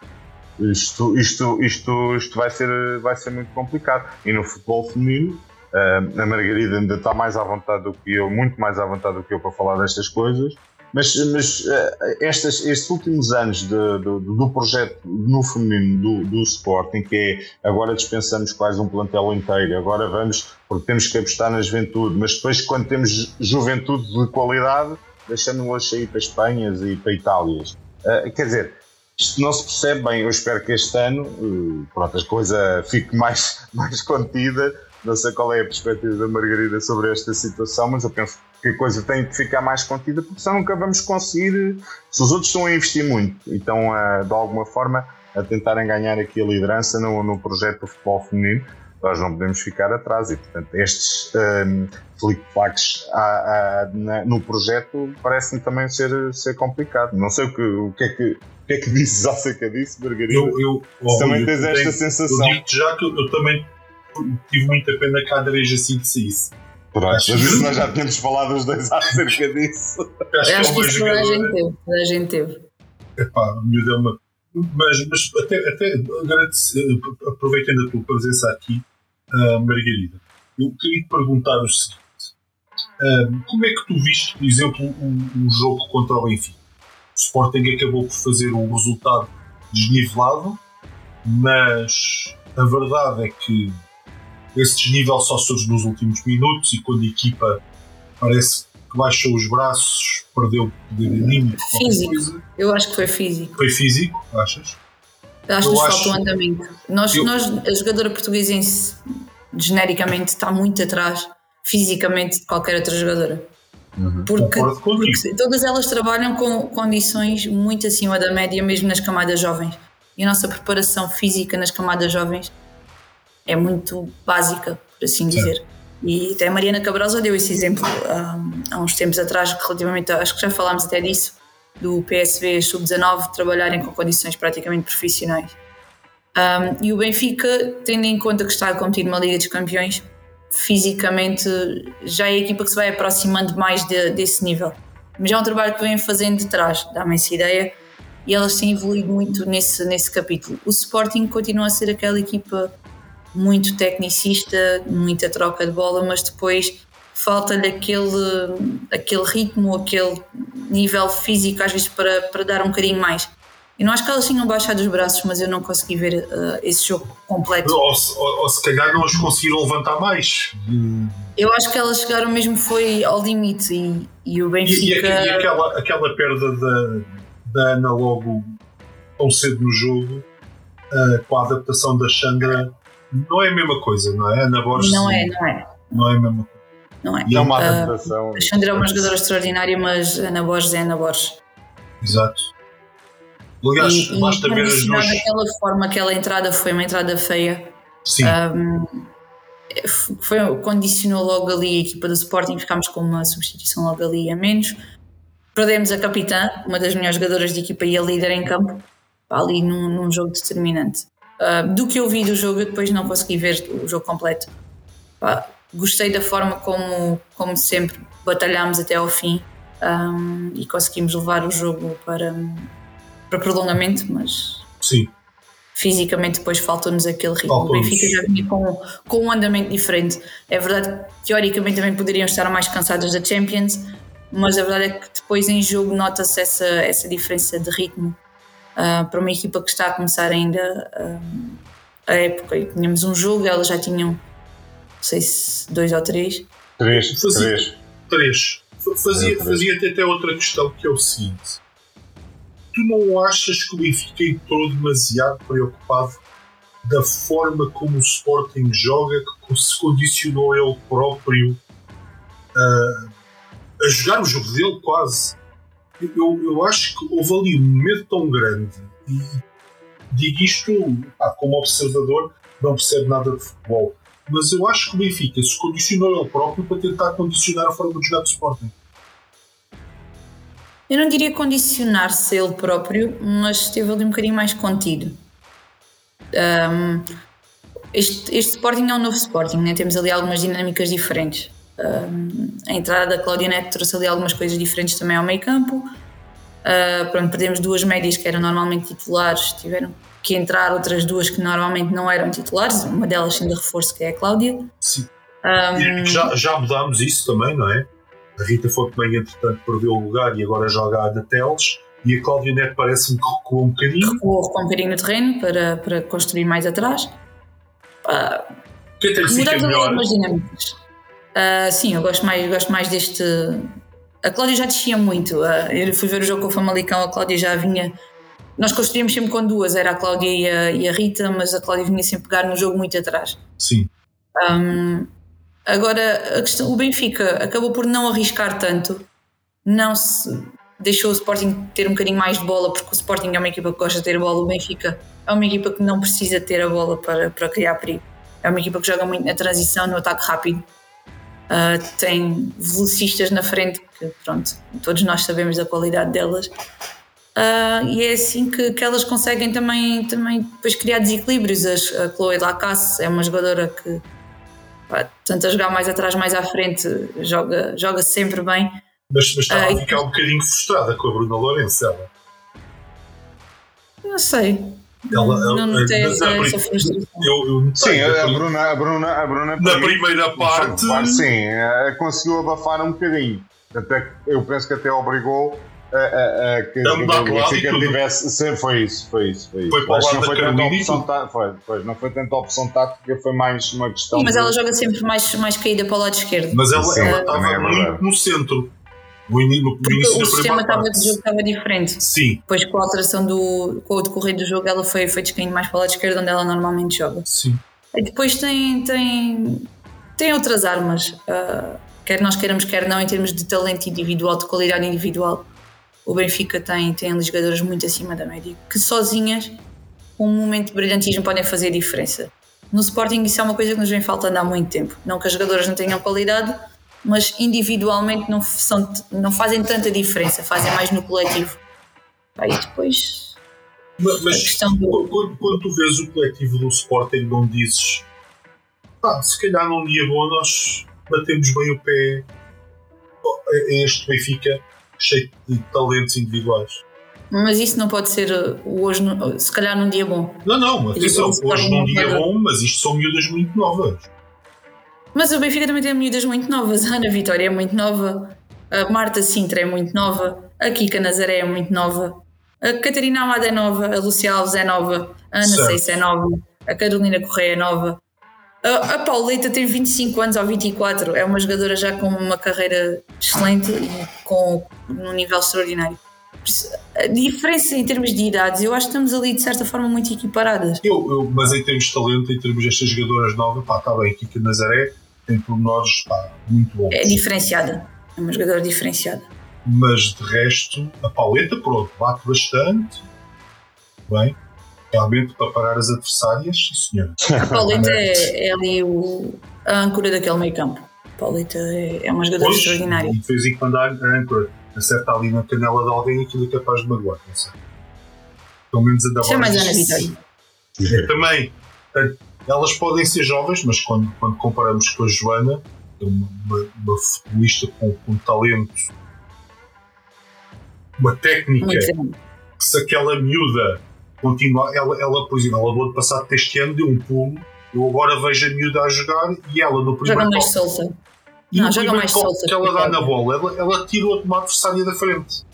S2: isto, isto, isto, isto vai, ser, vai ser muito complicado. E no futebol feminino, a Margarida ainda está mais à vontade do que eu, muito mais à vontade do que eu para falar destas coisas. Mas, mas uh, estes, últimos anos de, de, do projeto no feminino do, do Sporting, que é agora dispensamos quase um plantel inteiro, agora vamos, porque temos que apostar na juventude, mas depois, quando temos juventude de qualidade, deixamos-las sair para Espanhas e para Itálias. Uh, quer dizer, isto não se percebe bem. Eu espero que este ano uh, pronto, a coisa fique mais, mais contida. Não sei qual é a perspectiva da Margarida sobre esta situação, mas eu penso que a coisa tem que ficar mais contida, porque senão nunca vamos conseguir. Se os outros estão a investir muito e estão a, de alguma forma a tentarem ganhar aqui a liderança no, no projeto do futebol feminino, nós não podemos ficar atrás e, portanto, estes um, flick-flacks no projeto parece-me também ser, ser complicado. Não sei o que, o que é que. O que é que dizes acerca disso, Margarida?
S1: Eu, eu,
S2: oh, também tens esta tenho, sensação.
S1: Eu digo já que eu, eu, também tive muita pena que a André assim que saísse.
S2: Pronto, mas isso nós já tínhamos falado os dois acerca disso.
S3: Acho, que, acho que isso toda a gente teve. Toda a gente teve.
S1: Epá, me deu uma. Mas, mas até, até aproveitando a tua presença aqui, uh, Margarida, eu queria te perguntar o seguinte: uh, como é que tu viste, por exemplo, o, o jogo contra o Benfica? O Sporting acabou por fazer um resultado desnivelado, mas a verdade é que esse desnível só surge nos últimos minutos e quando a equipa parece que baixou os braços, perdeu poder anímico.
S3: Físico. Eu acho que foi físico.
S1: Foi físico, achas?
S3: Eu acho que nos acho... faltou andamento. Nós, eu... nós, a jogadora portuguesa genericamente está muito atrás fisicamente de qualquer outra jogadora. Uhum. Porque, porque, todas elas trabalham com condições muito acima da média, mesmo nas camadas jovens. E a nossa preparação física nas camadas jovens é muito básica, por assim dizer. E até a Mariana Cabrosa deu esse exemplo um, há uns tempos atrás, relativamente, acho que já falámos até disso, do PSV Sub-19 trabalharem com condições praticamente profissionais. Um, e o Benfica, tendo em conta que está a competir numa Liga dos Campeões, fisicamente já é a equipa que se vai aproximando mais de, desse nível. mas é um trabalho que vêm fazendo de trás, dá-me essa ideia, e elas têm evoluído muito nesse, nesse capítulo. O Sporting continua a ser aquela equipa muito tecnicista, muita troca de bola, mas depois falta-lhe aquele, aquele ritmo, aquele nível físico às vezes para, para dar um bocadinho mais. Eu não acho que elas tinham baixado os braços, mas eu não consegui ver uh, esse jogo completo.
S1: Ou, ou, ou, se calhar não as conseguiram levantar mais.
S3: Eu acho que elas chegaram mesmo foi ao limite e, e o Benfica...
S1: E, e, e aquela, aquela perda da, da Ana logo tão cedo no jogo, uh, com a adaptação da Chandra, não é a mesma coisa, não é? Ana Borges...
S3: Não é, não é.
S1: Não é a mesma coisa.
S3: Não é.
S2: E é uma adaptação...
S3: Uh, a é uma jogadora extraordinária, mas Ana Borges é Ana Borges.
S1: Exato. Aliás, e, basta
S3: e
S1: ver as duas.
S3: daquela forma, aquela entrada foi uma entrada feia.
S1: Sim. Um,
S3: foi, condicionou logo ali a equipa do Sporting, ficámos com uma substituição logo ali a menos. Perdemos a capitã, uma das melhores jogadoras de equipa e a líder em campo, ali num, num jogo determinante. Uh, do que eu vi do jogo, eu depois não consegui ver o jogo completo. Pá, gostei da forma como, como sempre batalhámos até ao fim um, e conseguimos levar o jogo para, para prolongamento, mas
S1: Sim.
S3: fisicamente depois faltou-nos aquele ritmo. O Benfica já vinha com, com um andamento diferente. É verdade que teoricamente também poderiam estar mais cansados da Champions, mas a verdade é que depois em jogo nota-se essa, essa diferença de ritmo uh, para uma equipa que está a começar ainda uh, a época. E tínhamos um jogo, elas já tinham, não sei se dois ou três.
S2: Três,
S1: fazia,
S2: três.
S1: Três. Fazia, fazia até outra questão que é o seguinte tu não achas que o Benfica entrou demasiado preocupado da forma como o Sporting joga, que se condicionou ele próprio a, a jogar o jogo dele quase? Eu, eu acho que houve ali um medo tão grande e digo isto ah, como observador, não percebe nada de futebol, mas eu acho que o Benfica se condicionou ele próprio para tentar condicionar a forma de jogar do Sporting
S3: eu não diria condicionar-se ele próprio, mas esteve ali um bocadinho mais contido. Um, este, este Sporting é um novo Sporting, né? temos ali algumas dinâmicas diferentes. Um, a entrada da Claudia Neto trouxe ali algumas coisas diferentes também ao meio campo. Uh, pronto, perdemos duas médias que eram normalmente titulares, tiveram que entrar outras duas que normalmente não eram titulares, uma delas sendo reforço, que é a Cláudia.
S1: Sim. Um, já, já mudámos isso também, não é? A Rita Fontenay, entretanto, perdeu o lugar e agora joga a da Teles. E a Cláudia Neto parece-me que recuou um bocadinho.
S3: Recuou, recuou um bocadinho no terreno para, para construir mais atrás.
S1: Uh, que ficar melhor?
S3: Uh, sim, eu gosto mais, gosto mais deste. A Cláudia já descia muito. Uh, eu fui ver o jogo com o Famalicão, a Cláudia já vinha. Nós construímos sempre com duas, era a Cláudia e a, e a Rita, mas a Cláudia vinha sempre pegar no jogo muito atrás.
S1: Sim.
S3: Um, Agora, questão, o Benfica acabou por não arriscar tanto, não se deixou o Sporting ter um bocadinho mais de bola, porque o Sporting é uma equipa que gosta de ter a bola, o Benfica é uma equipa que não precisa ter a bola para, para criar perigo. É uma equipa que joga muito na transição, no ataque rápido. Uh, tem velocistas na frente, que pronto, todos nós sabemos da qualidade delas. Uh, e é assim que, que elas conseguem também, também depois criar desequilíbrios. A Chloe Lacasse é uma jogadora que tanto a jogar mais atrás, mais à frente, joga, joga sempre bem.
S1: Mas, mas estava uh, a ficar um bocadinho frustrada com a Bruna Lourenço, ela.
S3: Não sei.
S1: Ela,
S3: não notei essa, essa frustração.
S2: Sim, a Bruna, a Bruna, a Bruna
S1: na primeira parte.
S2: Sim, eh, conseguiu abafar um bocadinho. Até, eu penso que até obrigou a, a, a que
S1: a mudar o
S2: Benfica tivesse. Sim, foi isso, foi isso. Foi, isso.
S1: foi para o lado não foi
S2: tanta opção tá, foi, foi, não foi tanta opção tática, foi mais uma questão.
S3: Sim, mas de... ela joga sempre mais, mais caída para o lado esquerdo.
S1: Mas ela, sim, ela estava é muito no centro. No, no, no
S3: o sistema estava, de jogo estava diferente.
S1: Sim.
S3: Depois com a alteração do com o decorrer do jogo ela foi, foi descaindo mais para o lado esquerdo onde ela normalmente joga.
S1: Sim.
S3: E depois tem, tem, tem outras armas, uh, quer nós queiramos, quer não, em termos de talento individual, de qualidade individual o Benfica tem, tem jogadoras muito acima da média, que sozinhas, com um momento de brilhantismo, podem fazer a diferença. No Sporting, isso é uma coisa que nos vem faltando há muito tempo. Não que as jogadoras não tenham qualidade, mas individualmente não, são, não fazem tanta diferença, fazem mais no coletivo. Aí depois.
S1: Mas, mas do... quando, quando, tu vês o coletivo do Sporting, não dizes ah, se calhar num dia bom nós batemos bem o pé a este Benfica cheio de talentos individuais.
S3: Mas isso não pode ser uh, hoje, se calhar num dia bom.
S1: Não, não, atenção, hoje num dia bom, mas isto são miúdas muito novas.
S3: Mas o Benfica também tem miúdas muito novas. A Ana Vitória é muito nova, a Marta Sintra é muito nova, a Kika Nazaré é muito nova, a Catarina Amada é nova, a Lucia Alves é nova, a Ana Seis é nova, a Carolina Correia é nova. A, a Pauleta tem 25 anos ou 24, é uma jogadora já com uma carreira excelente e com um nível extraordinário. A diferença em termos de idades, eu acho que estamos ali de certa forma muito equiparadas.
S1: Eu, eu mas em termos de talento, em termos destas jogadoras novas, pá, está bem, Kika Nazaré tem pormenores pá, muito bons.
S3: É diferenciada, é uma jogadora diferenciada.
S1: Mas de resto, a Pauleta, pronto, bate bastante. Bem, realmente para parar as adversárias, sim senhor.
S3: A Pauleta é, é, ali o, a âncora daquele meio campo. A Pauleta é, é uma jogadora pois, extraordinária.
S1: E de vez em quando a âncora acerta ali na canela de alguém aquilo é capaz de magoar, não sei. Pelo menos a da
S3: Chama mais Ana Vitória.
S1: É, também, elas podem ser jovens, mas quando, quando comparamos com a Joana, é uma, uma, uma futebolista com, com talento, uma técnica, se aquela miúda continua, ela, ela, por exemplo, ela do ano passado este ano deu um pulo, eu agora vejo a miúda a jogar e ela no primeiro
S3: Joga mais solta.
S1: E não, joga mais solta. que ela dá na bola, ela, ela tira uma adversária da frente.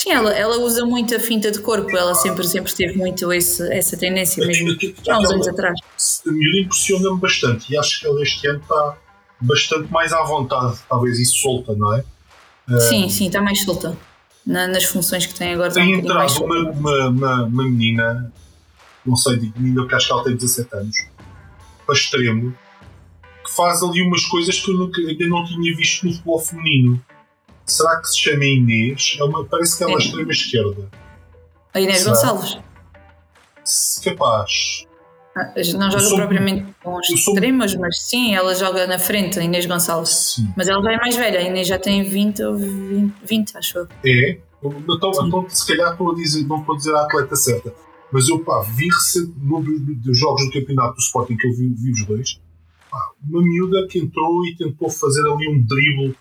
S3: Sim, ela, ela usa muito a finta de corpo, ela sempre, sempre teve muito esse, essa tendência, mesmo há uns anos atrás.
S1: A miúda impressiona-me bastante e acho que ela este ano está bastante mais à vontade, talvez isso solta, não é?
S3: Sim, sim, está mais solta na, nas funções que tem agora.
S1: Tem um entrado uma, uma, uma, uma, menina, não sei, digo menina, porque acho que ela tem 17 anos, para extremo, que faz ali umas coisas que eu nunca, ainda não tinha visto no futebol feminino. Será que se chama Inês? É uma, parece que é, é extrema esquerda.
S3: A Inês Será? Gonçalves?
S1: Capaz.
S3: Ah, não joga sou, propriamente com os extremos, sou... mas sim, ela joga na frente, a Inês Gonçalves. Sim. Mas ela já é mais velha, a Inês já tem 20 ou 20, 20 acho eu.
S1: É? Então, então se calhar estou a dizer, não estou a dizer a atleta certa, mas eu pá, vi no, dos jogos do campeonato do Sporting que eu vi, vi os dois, pá, uma miúda que entrou e tentou fazer ali um drible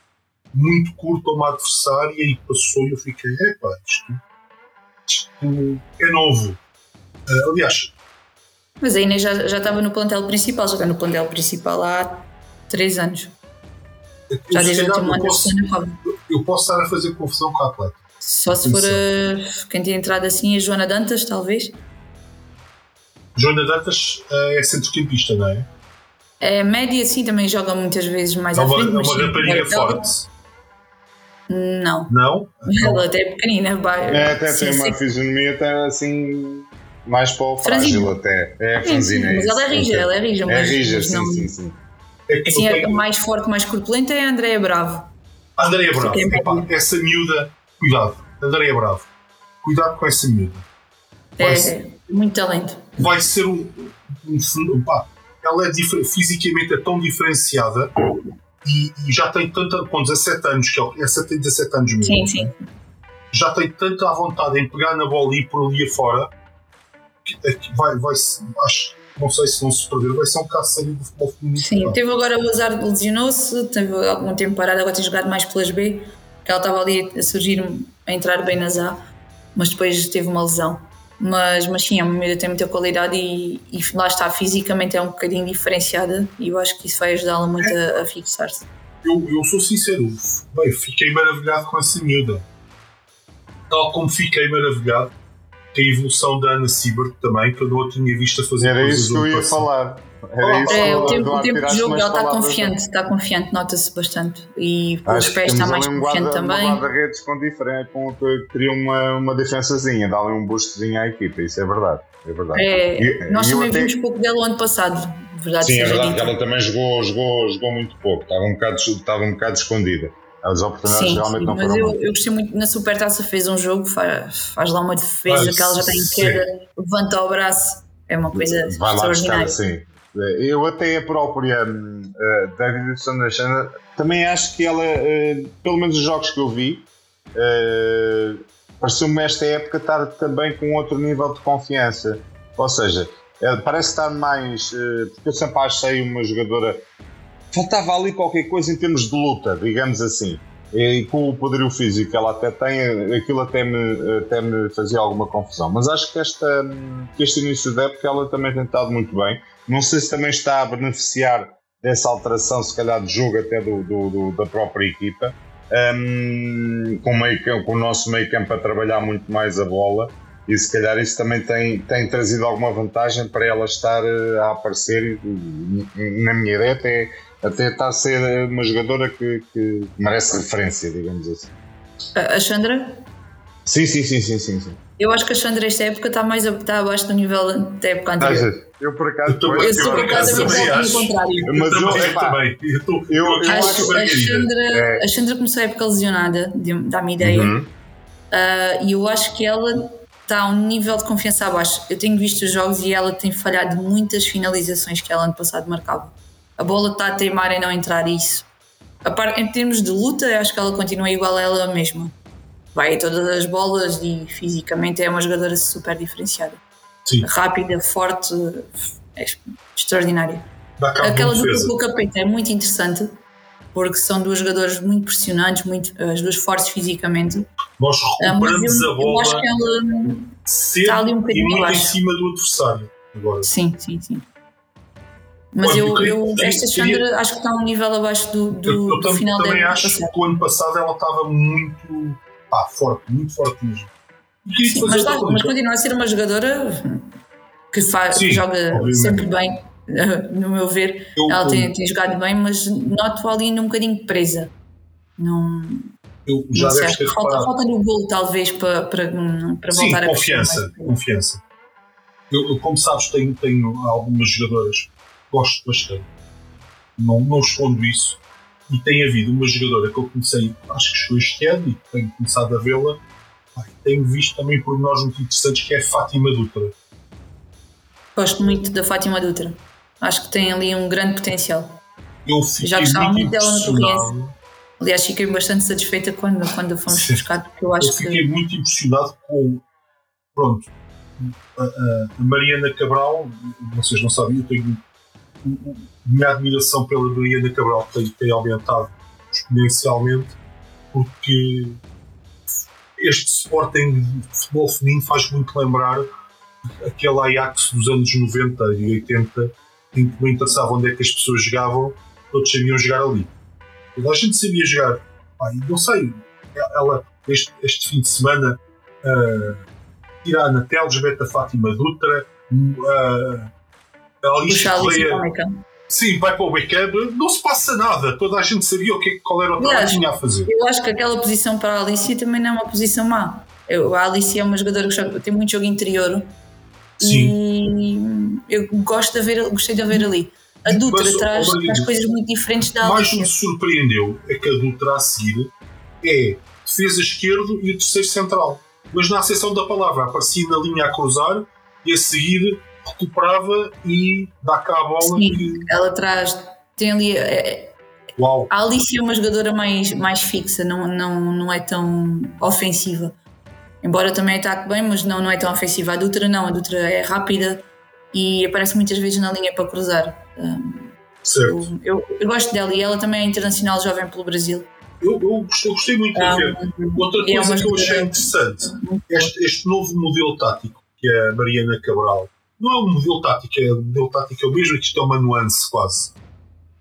S1: muito curto a uma adversária e passou e eu fiquei, é pá, isto, isto é novo. Uh, aliás,
S3: mas a Inês já, já estava no plantel principal, já está no plantel principal há 3 anos.
S1: Já desde o último ano posso, Eu posso estar a fazer confusão com a atleta.
S3: Só se for uh, quem tem entrado assim, a Joana Dantas, talvez.
S1: Joana Dantas uh, é centrocampista, não é?
S3: É média, sim, também joga muitas vezes mais
S1: é
S3: à frente.
S1: É uma rapariga forte.
S3: Não.
S1: Não?
S3: Ela até é pequenina.
S2: É, até sim, tem uma sim. fisionomia até assim mais para o frágil até. É franzina.
S3: Mas ela é rija, ela é rija.
S2: É rija, sim, sim, sim.
S3: É assim, a mais forte, mais corpulenta é a Andréia Bravo.
S1: Andréia Bravo, é Epá, essa miúda, cuidado, Andréia Bravo, cuidado com essa miúda.
S3: Vai é, ser, muito talento.
S1: Vai ser um. um pá, ela é fisicamente é tão diferenciada e, e, já tem tanta. com 17 anos, que essa tem 17 anos mesmo.
S3: Sim, sim.
S1: Já tem tanta vontade em pegar na bola e ir por ali afora é vai, vai, acho, não sei se não se perder, vai ser um caso sério do futebol feminino.
S3: Sim, teve agora o azar lesionou-se, teve algum tempo parado, agora tem jogado mais pelas B, que ela estava ali a surgir, a entrar bem nas A, mas depois teve uma lesão. Mas, mas sim, é uma miúda tem muita qualidade e, e, lá está, fisicamente é um bocadinho diferenciada e eu acho que isso vai ajudá-la muito a, a fixar-se.
S1: Eu, eu sou sincero, bem, fiquei maravilhado com essa miúda. Tal como fiquei maravilhado a evolução da Ana Siebert também, que eu não a tinha visto a fazer
S2: Era isso que eu ia falar. Era isso
S3: é, o tempo, o tempo de jogo ela está confiante, está confiante, nota-se bastante. E com os pés está mais confiante guarda, também.
S2: Uma redes com diferente, com que cria uma, uma diferençazinha, dá-lhe um boostzinho à equipa, isso é verdade. É verdade.
S3: É, e, nós também até... vimos pouco dela o ano passado, verdade.
S2: Sim, é verdade que ela também jogou, jogou, jogou muito pouco, estava um bocado, estava um bocado escondida. As oportunidades sim, realmente sim, não foram. Mas
S3: eu, eu gostei muito na Supertaça, fez um jogo, faz, faz lá uma defesa, que ela já tem queda, levanta o braço, é uma coisa Vai lá buscar,
S2: sim. Eu até a própria uh, David Sanders também acho que ela, uh, pelo menos os jogos que eu vi, uh, pareceu-me esta época estar também com outro nível de confiança. Ou seja, parece estar mais. porque eu sempre achei uma jogadora faltava ali qualquer coisa em termos de luta, digamos assim. E com o poderio físico que ela até tem, aquilo até me, até me fazia alguma confusão. Mas acho que, esta, que este início da época ela também tem estado muito bem. Não sei se também está a beneficiar dessa alteração, se calhar, de jogo até do, do, do da própria equipa. Um, com, meio, com o nosso meio campo a trabalhar muito mais a bola e se calhar isso também tem, tem trazido alguma vantagem para ela estar eh, a aparecer na minha ideia até, até está a ser uma jogadora que, que merece referência, digamos assim.
S3: A Sandra?
S2: Sim, sim, sim, sim, sim, sim.
S3: Eu acho que a Sandra esta época está mais está abaixo do nível da época anterior.
S2: Eu por acaso
S3: eu, eu, eu sou por acaso também acho. contrário.
S2: Mas eu,
S1: eu, epá, também. Eu, tô, eu, eu
S3: acho, a, Sandra, é. a Sandra começou a época lesionada, dá-me ideia. Uhum. Uh, e eu acho que ela está a um nível de confiança abaixo. Eu tenho visto os jogos e ela tem falhado muitas finalizações que ela ano passado marcava. A bola está a teimar em não entrar isso. A par, em termos de luta, acho que ela continua igual a ela mesma. Vai a todas as bolas e fisicamente é uma jogadora super diferenciada. Sim. Rápida, forte, é extraordinária. Aquela dupla com o capeta é muito interessante porque são duas jogadoras muito pressionantes, muito, as duas fortes fisicamente.
S1: Nós ah, recuperamos eu, a bola eu acho que ela cedo está ali um e muito em cima do adversário. Agora.
S3: Sim, sim, sim. Mas eu, eu, esta Chandra acho que está um nível abaixo do, do, eu, eu
S1: do
S3: final
S1: também acho passado. que o ano passado ela estava muito pá, forte, muito forte mesmo.
S3: Sim, mas, mas continua a ser uma jogadora que, faz, Sim, joga obviamente. sempre bem no meu ver, eu, ela tem, tem, jogado bem, mas noto ali um bocadinho presa. Não.
S1: Eu já não sei,
S3: falta, falta no gol, talvez, para, para, para
S1: Sim,
S3: voltar
S1: confiança, a confiança. Eu, eu, como sabes, tenho, tenho algumas jogadoras que gosto bastante. Não, não escondo isso. E tem havido uma jogadora que eu comecei, acho que chegou este ano e tenho começado a vê-la. Tenho visto também por nós muito interessantes que é a Fátima Dutra.
S3: Gosto muito da Fátima Dutra. Acho que tem ali um grande potencial.
S1: Eu
S3: Já gostava muito dela no Torriense. Aliás, fiquei bastante satisfeita quando, quando fomos Sim. buscar, porque eu acho
S1: eu
S3: fiquei
S1: que... muito impressionado com. Pronto. A, a, a, Mariana Cabral, vocês não sabem, eu tenho. Minha admiração pela Mariana Cabral tem, tem aumentado exponencialmente, porque este Sporting de futebol feminino faz muito lembrar aquele Ajax dos anos 90 e 80 em que não interessava onde é que as pessoas jogavam, todos sabiam jogar ali. Toda a gente sabia jogar. Pá, não sei, ela, este, este fim de semana, uh, tira a Anatel, Beta Fátima Dutra, uh, a Alice Correia. Sim, vai para o backup, não se passa nada, toda a gente sabia o que, qual era o trabalho que tinha a fazer.
S3: Eu acho que aquela posição para a Alicia também não é uma posição má. Eu, a Alicia é uma jogadora que joga, tem muito jogo interior Sim. E eu gosto de ver, gostei de ver ali. A Dutra Mas, traz, traz coisas muito diferentes da
S1: mais me surpreendeu é que a Dutra a seguir é defesa esquerdo e o terceiro central. Mas na acessão da palavra aparecia na linha a cruzar e a seguir recuperava e dá cá a bola.
S3: Sim, que... ela traz, tem ali. É,
S1: Uau.
S3: A Alice é uma jogadora mais, mais fixa, não, não, não é tão ofensiva. Embora também ataque bem, mas não, não é tão ofensiva. A Dutra não, a Dutra é rápida e aparece muitas vezes na linha para cruzar.
S1: certo.
S3: Eu, eu, eu, gosto dela e ela também é internacional jovem pelo Brasil.
S1: Eu, eu, gostei, gostei muito de ver. Outra é coisa é que eu achei interessante, este, este novo modelo tático que é a Mariana Cabral. Não é um modelo tático, é um modelo tático é o mesmo, que isto é uma nuance quase.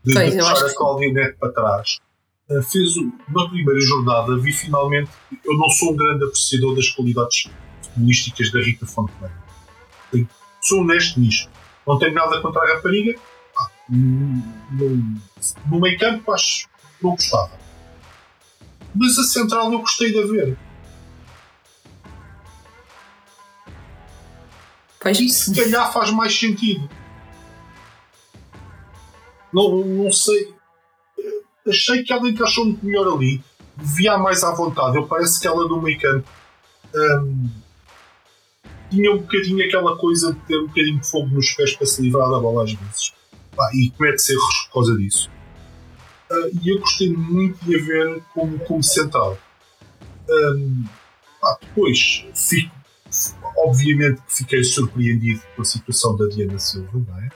S1: De, pois, de puxar a Cláudia Neto para trás. Eh, fez na primeira jornada vi finalmente eu não sou um grande apreciador das qualidades futebolísticas da Rita Fontenay sou honesto nisto. Não tenho nada contra a rapariga. Ah, no, no meio campo acho não gostava. Mas a central eu gostei de ver e se calhar faz mais sentido não, não sei achei que ela encaixou muito melhor ali. Via mais à vontade. Eu parece que ela no meio campo um, tinha um bocadinho aquela coisa de ter um bocadinho de fogo nos pés para se livrar da bola às vezes. Pá, e comete-se erros por causa disso. Uh, e eu gostei muito de a ver como, como central. Um, pá, depois, fico, obviamente que fiquei surpreendido com a situação da Diana Silva, não é?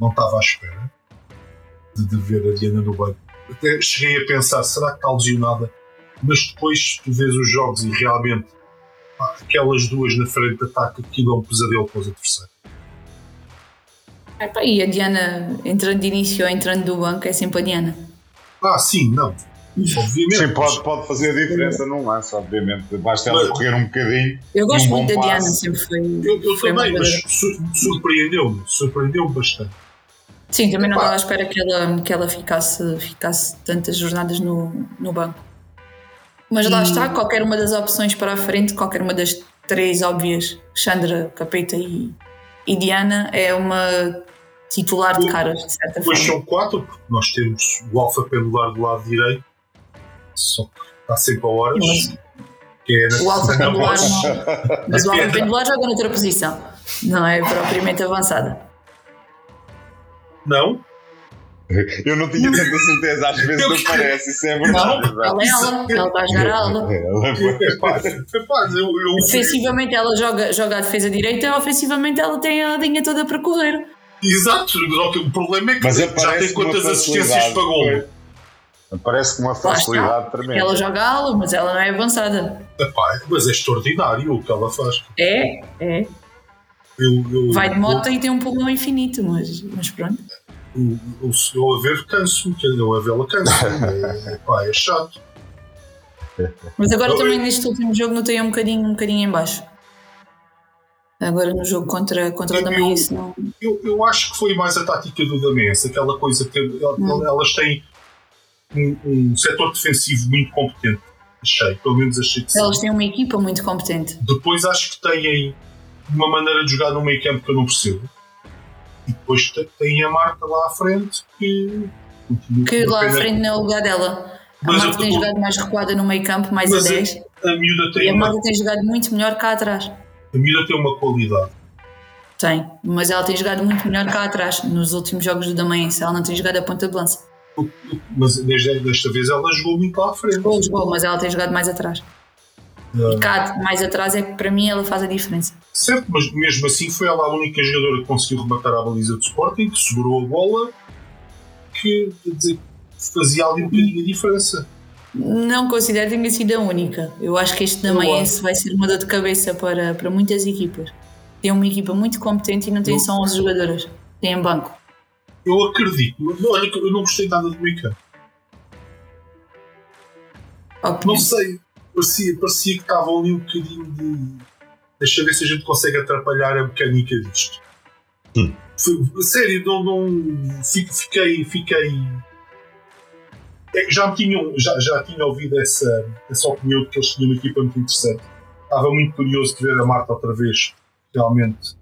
S1: Não estava à espera de, de ver a Diana no banco até cheguei a pensar, será que está lesionada? Mas depois tu vês os jogos e realmente pá, aquelas duas na frente de ataque, aquilo é um pesadelo para os adversários.
S3: E a Diana entrando de início ou entrando do banco é sempre a Diana.
S1: Ah, sim, não. Obviamente.
S2: Sim, pode, pode fazer a diferença num lance, obviamente. Basta ela correr um bocadinho.
S3: Eu gosto
S2: um
S3: muito da Diana, sempre foi.
S1: Eu, eu
S3: foi
S1: também, mas surpreendeu-me. Surpreendeu-me bastante.
S3: Sim, também não
S1: Epá.
S3: estava à espera que ela, que ela ficasse, ficasse tantas jornadas no, no banco. Mas lá está, qualquer uma das opções para a frente, qualquer uma das três óbvias, Chandra, Capeta e, e Diana, é uma titular de caras, de certa
S1: Depois
S3: forma.
S1: são quatro, porque nós temos o Alfa Pendular do lado direito, está sempre a horas.
S3: Mas
S1: Que é
S3: o Alfa Pendular, não- mas o Alfa Pendular joga noutra posição, não é propriamente avançada.
S1: Não?
S2: Eu não tinha tanta certeza, às vezes não parece, isso é verdade.
S3: Ela é ela, ela está a jogar a ala.
S1: Eu,
S3: Defensivamente ela joga, joga a defesa direita, ofensivamente ela tem a linha toda para correr.
S1: Exato, só que o problema é que
S2: Mas
S1: já tem quantas assistências gol.
S2: Parece com uma facilidade tremenda.
S3: ela joga a ala, mas ela não é avançada.
S1: Epá, mas é extraordinário o que ela faz.
S3: É, é.
S1: Eu, eu,
S3: Vai de moto e tem um pulmão infinito, mas, mas pronto.
S1: Eu, eu, eu a ver canso-me, que eu a vê-la canso-me. É, é chato.
S3: Mas agora
S1: Eu-
S3: também neste último jogo notei um bocadinho, um bocadinho em baixo. Agora no jogo contra, contra o
S1: Eu-
S3: não.
S1: Eu, eu acho que foi mais a tática do Damense, aquela coisa que
S3: Hum.
S1: elas têm um, um setor defensivo muito competente. Achei, pelo menos achei que sim.
S3: Elas têm uma equipa muito competente.
S1: Depois acho que têm uma maneira de jogar no meio campo que eu não percebo. E depois te- tem a Marta lá à frente que.
S3: Que lá à frente não é o lugar dela. A
S1: Mas
S3: Marta tem
S1: tô-
S3: jogado mais recuada no meio campo, mais
S1: Mas
S3: a
S1: a-
S3: 10.
S1: A miúda
S3: E
S1: tem
S3: a
S1: uma,
S3: Marta tem jogado muito melhor cá atrás.
S1: a miúda tem uma qualidade.
S3: Tem, mas ela tem jogado muito melhor cá atrás. Nos últimos jogos do Damaense, ela não tem jogado a ponta de lança.
S1: Mas desta vez ela jogou muito lá à frente.
S3: Jogou, jogou, mas ela tem jogado mais atrás. E cá mais atrás é que para mim ela faz a diferença.
S1: Certo, mas mesmo assim foi ela a única jogadora que conseguiu rematar a baliza do Sporting, que segurou a bola, que dizer, fazia ali um bocadinho a diferença.
S3: Não considero que tenha sido a única. Eu acho que este Damaense vai ser uma dor de cabeça para, para muitas equipas. Tem uma equipa muito competente e não tem
S1: Eu-
S3: só 11 jogadoras. Tem um banco.
S1: Eu acredito, mas olha que eu não gostei nada do campo.
S3: Opinião.
S1: Não sei, parecia, parecia que estavam ali um bocadinho de. Deixa ver se a gente consegue atrapalhar a mecânica disto. Foi- sério, não, não fi- fiquei. fiquei é já, me tinham, já, já tinha ouvido essa, essa opinião de que eles tinham uma equipa muito interessante. Estava muito curioso de ver a Marta outra vez. Realmente.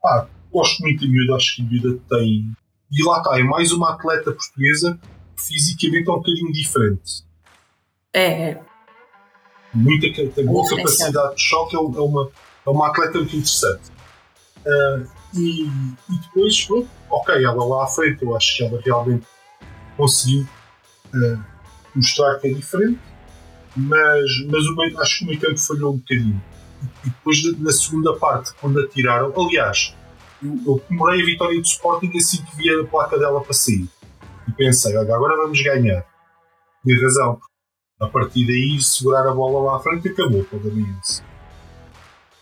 S1: Pá, gosto muito da miúda, acho que a miúda tem. E lá está, é mais uma atleta portuguesa que fisicamente é um bocadinho diferente
S3: É,
S1: muita, tem boa capacidade de choque, é uma, é uma, é uma atleta muito interessante. Ah, e, e depois, pronto, ok, ela lá à frente, eu acho que ela realmente conseguiu ah, mostrar que é diferente, mas, mas o meio, acho que o meio campo falhou um bocadinho. E, depois, na- na segunda parte, quando a tiraram, aliás, eu, comemorei a vitória do Sporting assim que vi a placa dela para sair. E pensei, olha, agora vamos ganhar. Tinha razão, a partir daí segurar a bola lá à frente acabou para o Damiense.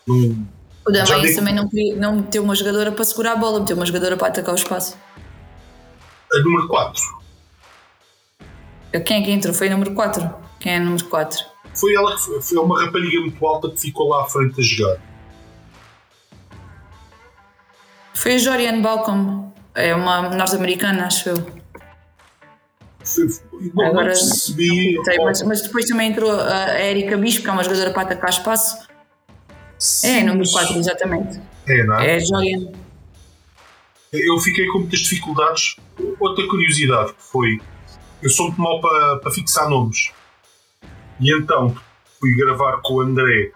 S3: O
S1: digo-
S3: também não, não meteu uma jogadora para segurar a bola, meteu uma jogadora para atacar o espaço.
S1: a número 4
S3: Quem é que entrou? Foi o número 4. Quem é o número 4?
S1: foi ela que foi, foi uma rapariga muito alta que ficou lá à frente a jogar.
S3: Foi a Joriane Balcom. É uma norte-americana, acho eu.
S1: Foi, foi- não, não
S3: Agora-
S1: percebi.
S3: Sei, mas, mas depois também entrou a Erika Bispo, que é uma jogadora para atacar espaço. É, número 4, exatamente.
S1: É, não é?
S3: É a Joriane.
S1: Eu fiquei com muitas dificuldades. Outra curiosidade que foi: eu sou muito mau para, para fixar nomes. E então fui gravar com o André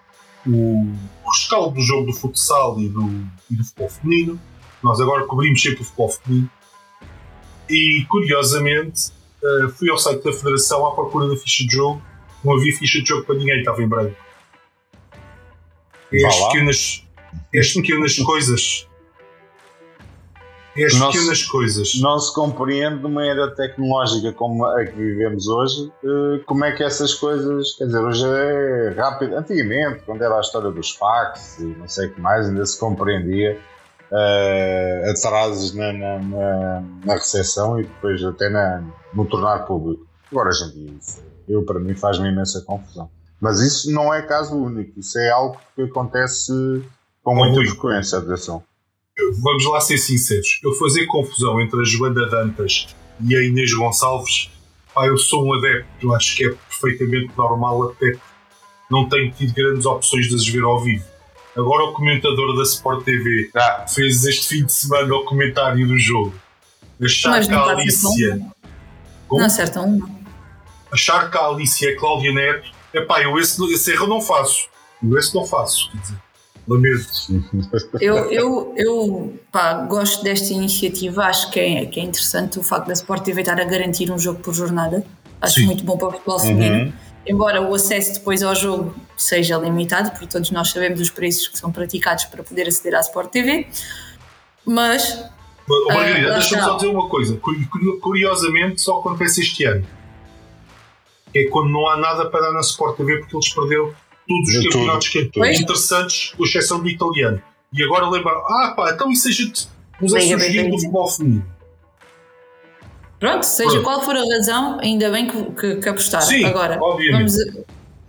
S1: o rescaldo do jogo do futsal e do, e do futebol feminino. Nós agora cobrimos sempre o futebol feminino. E curiosamente eh, fui ao site da Federação à procura da ficha de jogo. Não havia ficha de jogo para ninguém, estava em branco.
S2: Lá.
S1: pequenas, as pequenas coisas as não pequenas se, coisas.
S2: Não se compreende numa era tecnológica como a que vivemos hoje, uh, como é que essas coisas, quer dizer, hoje é rápido. Antigamente, quando era a história dos fax e não sei o que mais, ainda se compreendia uh, atrasos na, na, na, na recepção e depois até na, no tornar público. Agora, hoje em dia, isso, eu, para mim, faz-me imensa confusão. Mas isso não é caso único, isso é algo que acontece com muita frequência, atenção.
S1: Vamos lá ser sinceros, eu fazer confusão entre a Joana Dantas e a Inês Gonçalves, pá, eu sou um adepto, eu acho que é perfeitamente normal, até não tenho tido grandes opções de as ver ao vivo. Agora o comentador da Sport TV ah. fez este fim de semana o comentário do jogo. Achar que a Alicia.
S3: Não acertam uma.
S1: Achar que a Alicia é Cláudia Neto, é pá, eu esse, esse erro não faço. Eu esse não faço, quer dizer. Lamento.
S3: Eu, eu, eu pá, gosto desta iniciativa, acho que é, que é interessante o facto da Sport TV estar a garantir um jogo por jornada. Acho Sim. muito bom para o futebol feminino. Uhum embora o acesso depois ao jogo seja limitado, porque todos nós sabemos os preços que são praticados para poder aceder à Sport TV, mas.
S1: Margarida, uh, deixa-me só dizer uma coisa. Curiosamente, só acontece este ano. É quando não há nada para dar na Sport TV, porque eles perderam todos os campeonatos que é interessantes, com exceção do italiano. E agora lembram, ah pá, então isso a gente usa a surgir do futebol feminino.
S3: Pronto, seja Pronto. qual for a razão, ainda bem que, que, que apostaram.
S1: Sim,
S3: Agora, vamos,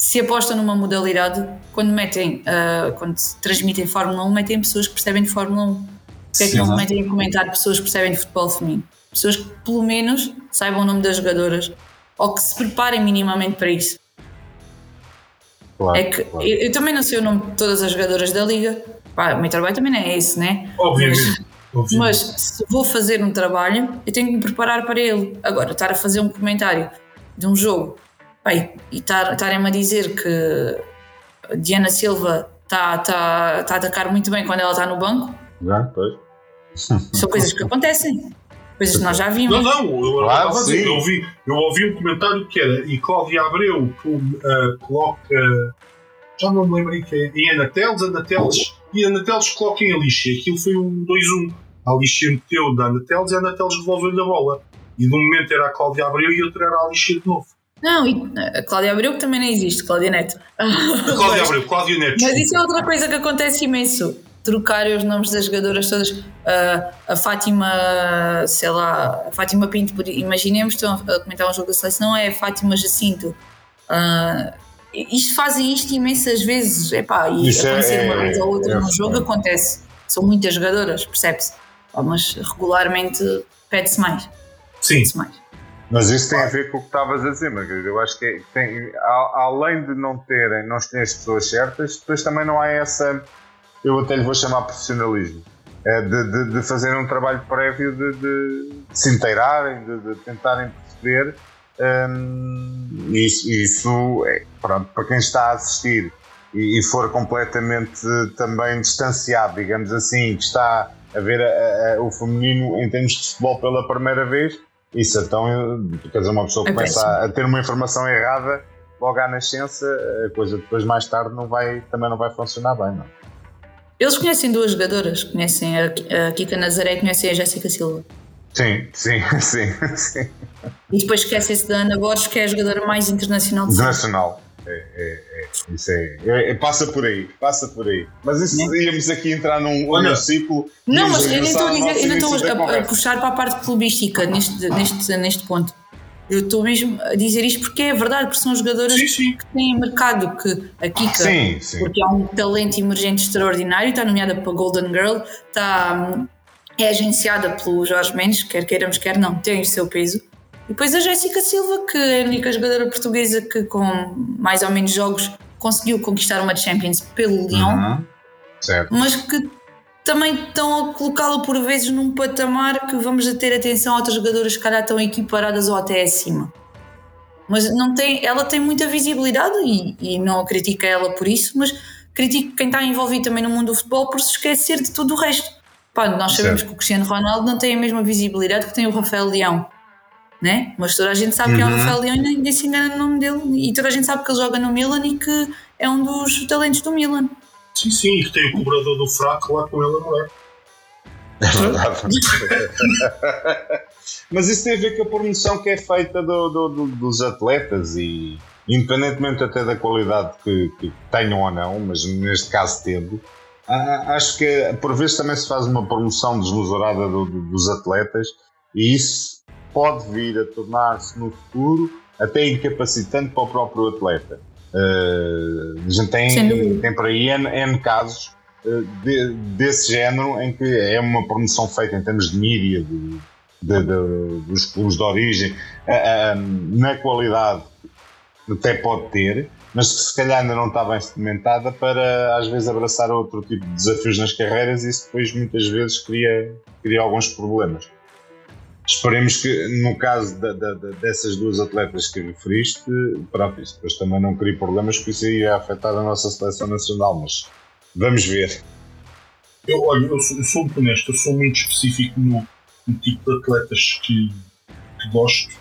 S3: se apostam numa modalidade, quando metem, uh, quando transmitem Fórmula 1, metem pessoas que percebem de Fórmula 1. Porque é que não metem em comentário pessoas que percebem de futebol feminino? Pessoas que pelo menos saibam o nome das jogadoras ou que se preparem minimamente para isso. Claro, é que claro. eu, eu, também não sei o nome de todas as jogadoras da liga. Pá, o meu trabalho também não é esse, né?
S1: Obviamente.
S3: Mas, mas se vou fazer um trabalho, eu tenho que me preparar para ele. Agora, estar a fazer um comentário de um jogo pai, e estarem-me a dizer que Diana Silva está tá, tá a atacar muito bem quando ela está no banco.
S2: Já, pois.
S3: São coisas que acontecem. Coisas que nós já vimos.
S1: Não, não, eu, claro, dizer, eu, ouvi, eu ouvi um comentário que era e Cláudia Abreu uh, coloca. Já não me lembro em que é. E Ana Teles, Ana Teles e a Anateles coloca em Alicia. Aquilo foi um 2-1. A Alicia meteu da Anateles e a Anateles devolveu-lhe a bola. E de um momento era a Cláudia Abreu e outro era a Alicia de novo.
S3: Não, a Cláudia Abreu que também não existe, Cláudia Neto.
S1: A Cláudia Abreu, Cláudia Neto.
S3: Mas isso é outra coisa que acontece imenso. Trocarem os nomes das jogadoras todas. Uh, a Fátima, sei lá, a Fátima Pinto, imaginemos, estão a comentar um jogo da seleção, é a Fátima Jacinto. Uh, isto fazem isto imensas vezes. Epá, e Isso acontecer é, uma vez ou outra é, no jogo é. acontece. São muitas jogadoras, percebe-se. Mas regularmente pede-se mais.
S1: Sim.
S3: Pede mais.
S2: Mas isso tem a ver com o que estavas a dizer, Margarida. Eu acho que tem, além de não terem, não terem as pessoas certas, depois também não há essa, eu até lhe vou chamar profissionalismo, é de, de, de fazer um trabalho prévio de, de, se inteirarem, de tentarem perceber um, isso, isso é, pronto, para quem está a assistir e, e, for completamente também distanciado, digamos assim, que está a ver a, a, o feminino em termos de futebol pela primeira vez, isso então, quer dizer, uma pessoa é começa a, a, ter uma informação errada logo à nascença, a coisa depois mais tarde não vai, também não vai funcionar bem, não.
S3: Eles conhecem duas jogadoras, conhecem a, a Kika Nazaré e conhecem a Jéssica Silva.
S2: Sim, sim, sim, sim.
S3: E depois esquece-se da Ana Borges, que é a jogadora mais internacional de
S2: Internacional. É, é, é, isso é, é, é, passa por aí, passa por aí. Mas isso é. íamos aqui entrar num, num ciclo.
S3: Não, mas eu nem estou a dizer, não estou a, a, puxar para a parte clubística neste, neste, neste ponto. Eu estou mesmo a dizer isto porque é verdade, porque são jogadoras
S1: sim, sim.
S3: que têm mercado, que a Kika, sim, porque há um talento emergente extraordinário, está nomeada para Golden Girl, está é agenciada pelo Jorge Mendes, quer queiramos, quer não, tem o seu peso. E depois a Jéssica Silva, que é a única jogadora portuguesa que, com mais ou menos jogos, conseguiu conquistar uma Champions pelo Lyon, uhum. mas que também estão a colocá-la por vezes num patamar que vamos a ter atenção a outras jogadoras que calhar estão equiparadas ou até acima. Mas não tem, ela tem muita visibilidade e, e não a critica ela por isso, mas critico quem está envolvido também no mundo do futebol por se esquecer de tudo o resto. Pá, nós sabemos certo. que o Cristiano Ronaldo não tem a mesma visibilidade que tem o Rafael Leão. Né? Mas toda a gente sabe uhum. que é o uhum. Rafael Leão e ninguém se engana no nome dele. E toda a gente sabe que ele joga no Milan e que é um dos talentos do Milan.
S1: Sim, sim, e que tem o cobrador do fraco lá com ele a morar.
S2: É verdade. Mas isso tem a ver com a promoção que é feita do, do, do, dos atletas e independentemente até da qualidade que, que tenham ou não, mas neste caso tendo, acho que por vezes também se faz uma promoção desmesurada do, do, dos atletas e isso pode vir a tornar-se no futuro até incapacitante para o próprio atleta. Uh, a gente tem, tem por aí N, N casos uh, de, desse género em que é uma promoção feita em termos de mídia, de, de, de, dos clubes de origem, uh, na qualidade até pode ter, mas que se calhar ainda não está bem sedimentada para às vezes abraçar outro tipo de desafios nas carreiras e isso depois muitas vezes cria, cria alguns problemas. Esperemos que no caso da, da, dessas duas atletas que referiste, pronto, isso depois também não crie problemas, porque isso ia afetar a nossa seleção nacional, mas vamos ver.
S1: Eu, olha, eu sou, eu sou muito honesto, eu sou muito específico no, no tipo de atletas que, que gosto.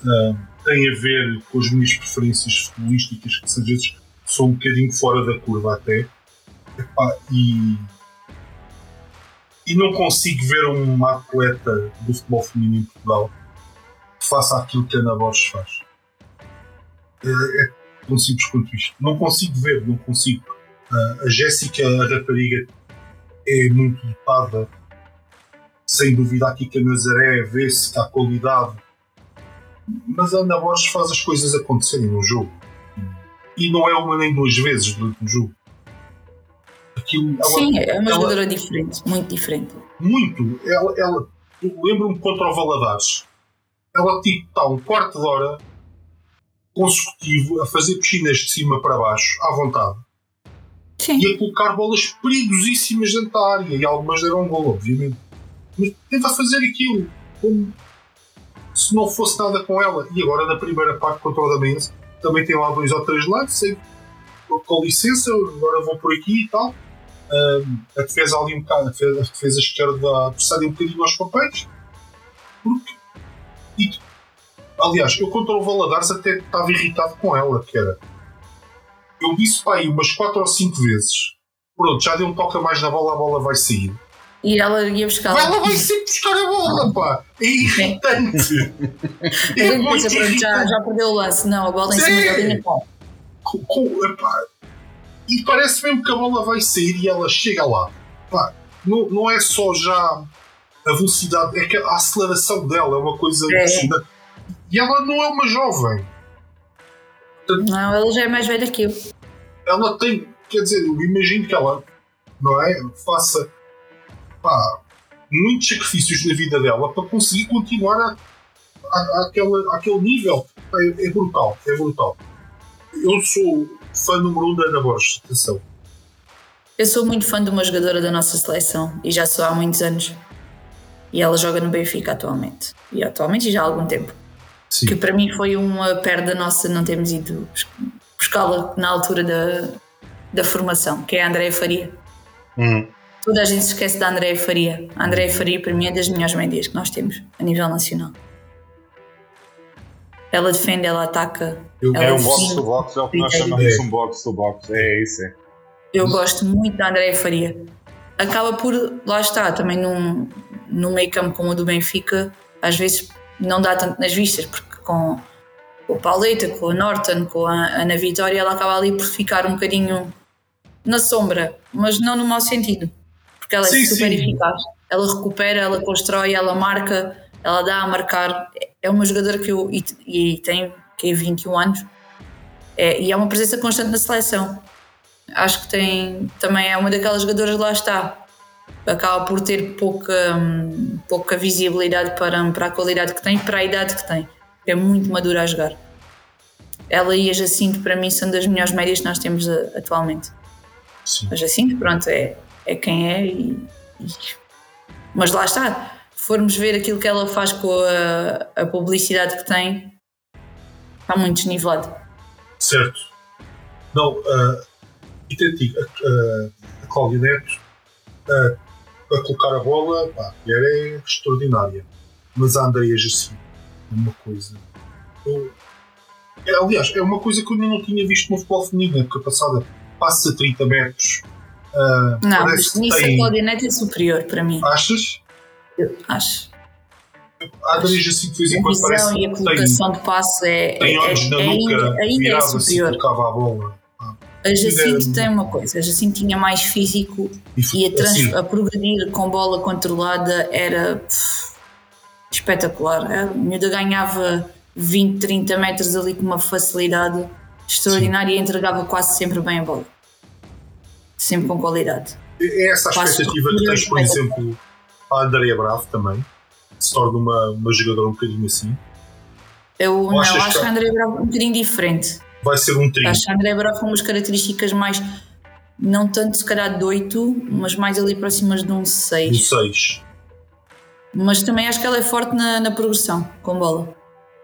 S1: Uh, tem a ver com as minhas preferências futebolísticas, que às vezes são um bocadinho fora da curva até. Epá, e, e não consigo ver uma atleta do futebol feminino em Portugal que faça aquilo que a Ana Borges faz. É, é tão simples quanto isto. Não consigo ver, não consigo. Uh, a Jéssica, a rapariga, é muito dotada. Sem dúvida, aqui que a Nazaré vê-se que há qualidade mas a Ana Borges faz as coisas acontecerem no jogo. E não é uma nem duas vezes durante o jogo.
S3: Aquilo, ela, Sim, é uma ela, jogadora diferente, muito diferente.
S1: Muito. Ela, ela lembro-me contra o Valadares. Ela tipo está um quarto de hora consecutivo a fazer piscinas de cima para baixo, à vontade. Sim. E a colocar bolas perigosíssimas dentro da área. E algumas deram gol, obviamente. Mas tenta fazer aquilo como se não fosse nada com ela. E agora na primeira parte contra o Damense também tem lá dois ou três lances, com licença, agora vou por aqui e tal. A defesa ali um bocado, a defesa, a defesa esquerda precede um bocadinho aos papéis. Porque, e, aliás, eu contra o Valadares até estava irritado com ela, que era. Eu disse para aí umas 4 ou 5 vezes. Pronto, já deu um toque a mais na bola, a bola vai sair.
S3: E ela ia buscar.
S1: Ela vai sempre buscar a bola, pá! É irritante!
S3: é muito irritante. Já, já perdeu o lance. Não, a bola em cima da linha com,
S1: com, pá. E parece mesmo que a bola vai sair e ela chega lá. Pá, não, não é só já a velocidade, é que a aceleração dela é uma coisa é. E ela não é uma jovem.
S3: Não, ela já é mais velha que eu.
S1: Ela tem, quer dizer, eu imagino que ela, não é? Faça pá, muitos sacrifícios na vida dela para conseguir continuar a, a, àquele, àquele nível. É, é, brutal, é brutal. Eu sou fã número um da Ana Borges, atenção.
S3: Eu sou muito fã de uma jogadora da nossa seleção e já sou há muitos anos. E ela joga no Benfica atualmente. E atualmente já há algum tempo. Sim. Que para mim foi uma perda nossa não termos ido buscá-la na altura da, da formação, que é a Andréia Faria.
S2: Hum.
S3: Toda a gente se esquece da Andréia Faria. A Andréia Faria, para mim, é das melhores médias que nós temos a nível nacional. Ela defende, ela ataca.
S2: Eu,
S3: ela
S2: é um box to box, é o que nós chamamos um box to box. É isso. É.
S3: Eu gosto muito da Andréia Faria. Acaba por, lá está, também num, no meio campo como o do Benfica, às vezes não dá tanto nas vistas, porque com, com o Pauleta, com a Norton, com a Ana Vitória, ela acaba ali por ficar um bocadinho na sombra, mas não no mau sentido porque ela é sim, super sim. eficaz. Ela recupera, ela constrói, ela marca, ela dá a marcar. É uma jogadora que eu. e, e tem, que é 21 anos, é, e é uma presença constante na seleção. Acho que tem. também é uma daquelas jogadoras lá está. Acaba por ter pouca, hum, pouca visibilidade para, para a qualidade que tem, para a idade que tem. É muito madura a jogar. Ela e a Jacinto, para mim, são das melhores médias que nós temos eh, atualmente. Sim. A Jacinto, pronto, é, é quem é. E, e... Mas lá está. Formos ver aquilo que ela faz com a, a publicidade que tem, está muito desnivelado.
S1: Certo. Não, uh, e uh, a Cláudia Neto uh, a colocar a bola, pá, a mulher é extraordinária. Mas a Andrea Jacinto é uma coisa. Eu, é, aliás, é uma coisa que eu ainda não tinha visto no futebol feminino época passada. Passa 30 metros Uh,
S3: não, mas nisso tem... a Cláudia Neto é superior para mim.
S1: Achas?
S3: Eu acho.
S1: A Adriana Jacinto de vez em quando parece
S3: e a colocação tem, de passe é,
S1: tem olhos
S3: é,
S1: na
S3: é,
S1: nuca,
S3: ainda, é superior.
S1: a bola.
S3: A Jacinto tem uma coisa, a Jacinto tinha mais físico e, e a, trans, assim. a, progredir com bola controlada era pff, espetacular. A miúda ganhava 20, 30 metros ali com uma facilidade extraordinária Sim. e entregava quase sempre bem a bola. Sempre com qualidade.
S1: É essa a expectativa que tens, por exemplo, a Andrea Bravo também? Se torna uma, uma jogadora um bocadinho assim?
S3: Eu não, acho que a Andrea Bravo é um bocadinho diferente.
S1: Vai ser um trio.
S3: Acho que a Andrea Bravo com umas características mais, não tanto se calhar de 8, mas mais ali próximas de um 6.
S1: Um 6.
S3: Mas também acho que ela é forte na, na progressão com bola.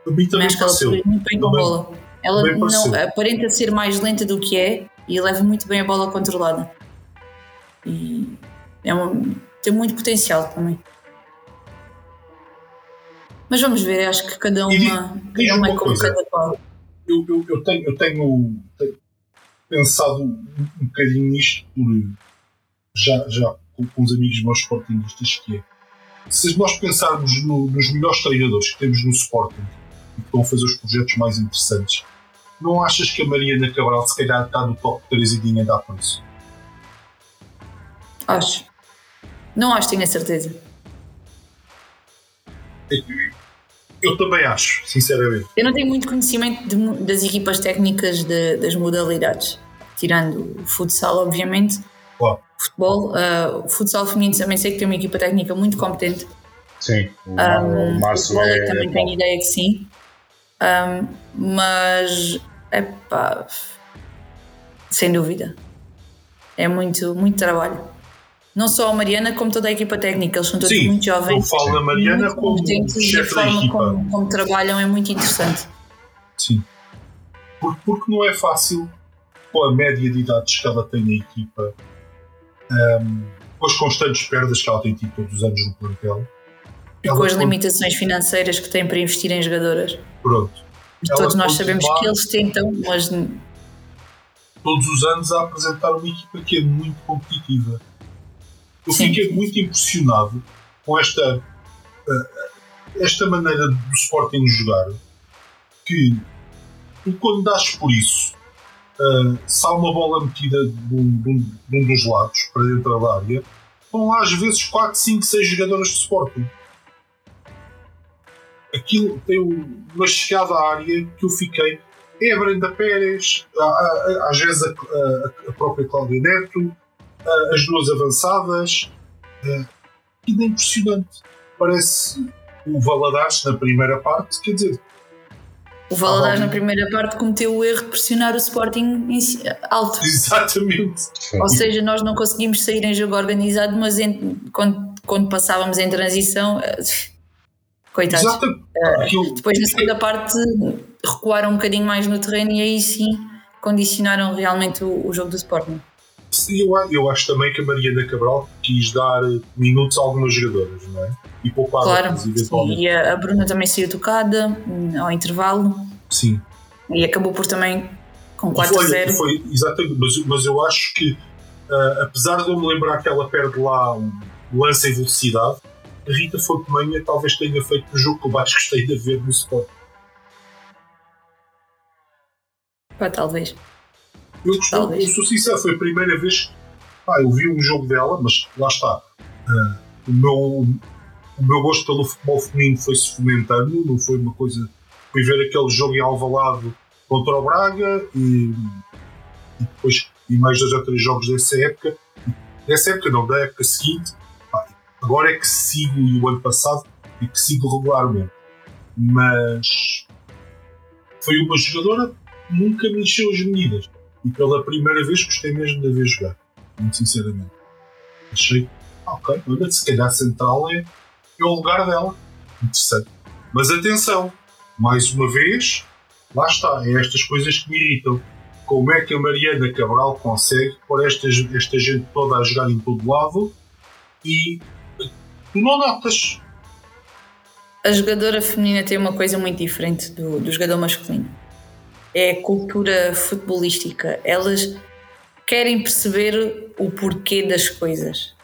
S1: A mim também acho que ela
S3: muito bem com também, bola. Ela não, aparenta ser mais lenta do que é e leva muito bem a bola controlada. E é um, tem muito potencial também. Mas vamos ver, acho que cada uma,
S1: e,
S3: cada
S1: uma
S3: é como cada qual.
S1: Eu, eu, eu, tenho, eu tenho, tenho pensado um, um bocadinho nisto por, já, já com, com os amigos meus sportingistas que é se nós pensarmos no, nos melhores treinadores que temos no Sporting e que vão fazer os projetos mais interessantes, não achas que a Mariana Cabral se calhar está no top 3 e ninguém dá por isso?
S3: Acho. Não acho, tenho a certeza.
S1: Eu também acho, sinceramente.
S3: Eu não tenho muito conhecimento de, das equipas técnicas de, das modalidades, tirando o futsal, obviamente.
S1: Claro.
S3: Futebol, uh, o futsal feminino também sei que tem uma equipa técnica muito competente.
S2: Sim,
S3: o, um, Márcio é, também é tenho ideia que sim. Um, mas, é pá, sem dúvida. É muito, muito trabalho. Não só a Mariana, como toda a equipa técnica, eles são todos
S1: Sim,
S3: muito jovens.
S1: Eu falo da Mariana como chefe
S3: e a forma como, como, trabalham é muito interessante.
S1: Sim. Porque, porque não é fácil, com a média de idades que ela tem na equipa, um, com as constantes perdas que ela tem tido todos os anos no plantel.
S3: E com as limitações financeiras que tem para investir em jogadoras.
S1: Pronto.
S3: Todos nós sabemos que eles tentam, mas.
S1: Todos os anos a apresentar uma equipa que é muito competitiva eu Sim. fiquei muito impressionado com esta, uh, esta maneira do Sporting jogar que tu quando das por isso uh, se há uma bola metida de um, de, um, de um, dos lados para dentro da área estão lá às vezes 4, 5, 6 jogadoras de Sporting aquilo tem uma chegada à área que eu fiquei é a Brenda Pérez às vezes a, a, a própria Cláudia Neto as duas avançadas. Ainda é impressionante. Parece o Valadares na primeira parte, quer dizer.
S3: O Valadares na primeira parte cometeu o erro de pressionar o Sporting alto.
S1: Exatamente.
S3: Ou seja, nós não conseguimos sair em jogo organizado, mas em, quando, quando passávamos em transição, eh, coitados.
S1: Exatamente.
S3: Uh, depois na segunda parte recuaram um bocadinho mais no terreno e aí sim condicionaram realmente o, o jogo do Sporting.
S1: Eu, eu acho também que a Mariana Cabral quis dar minutos a algumas jogadoras, não é? E poupar
S3: claro, eventualmente. Sim. E a, Bruna também saiu tocada hum, ao intervalo.
S1: Sim.
S3: E acabou por também com 4-0.
S1: Foi, foi, exatamente, mas, mas eu acho que, uh, apesar de eu me lembrar que ela perde lá um lance em velocidade, a Rita Fontemanha talvez tenha feito o jogo que eu mais gostei de ver no Sport.
S3: Pá, talvez.
S1: Eu, eu sou sincero, foi a primeira vez pá, eu vi um jogo dela, mas lá está. Uh, o, meu, o meu gosto pelo futebol feminino foi-se fomentando, não foi uma coisa. Fui ver aquele jogo em Alvalade contra o Braga e, e depois e mais dois ou três jogos dessa época. Dessa época não, da época seguinte. Agora é que sigo, e o ano passado, é que sigo regularmente. Mas foi uma jogadora nunca me encheu as medidas e pela primeira vez gostei mesmo de ver jogar, muito sinceramente. Achei, ok, olha, se calhar central é, é o lugar dela. Interessante. Mas atenção, mais uma vez, lá está, é estas coisas que me irritam. Como é que a Mariana Cabral consegue pôr esta, esta gente toda a jogar em todo lado e não notas?
S3: A jogadora feminina tem uma coisa muito diferente do, do jogador masculino é a cultura futebolística. Elas querem perceber o porquê das coisas.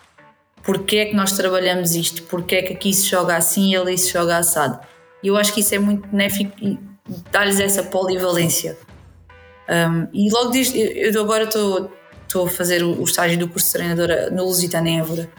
S3: Porquê é que nós trabalhamos isto? Porquê é que aqui se joga assim e ali se joga assado? E eu acho que isso é muito benéfico e dar-lhes essa polivalência. Um, e logo diz, eu agora estou, a fazer o, o estágio do curso de treinadora no Lusitano em Évora.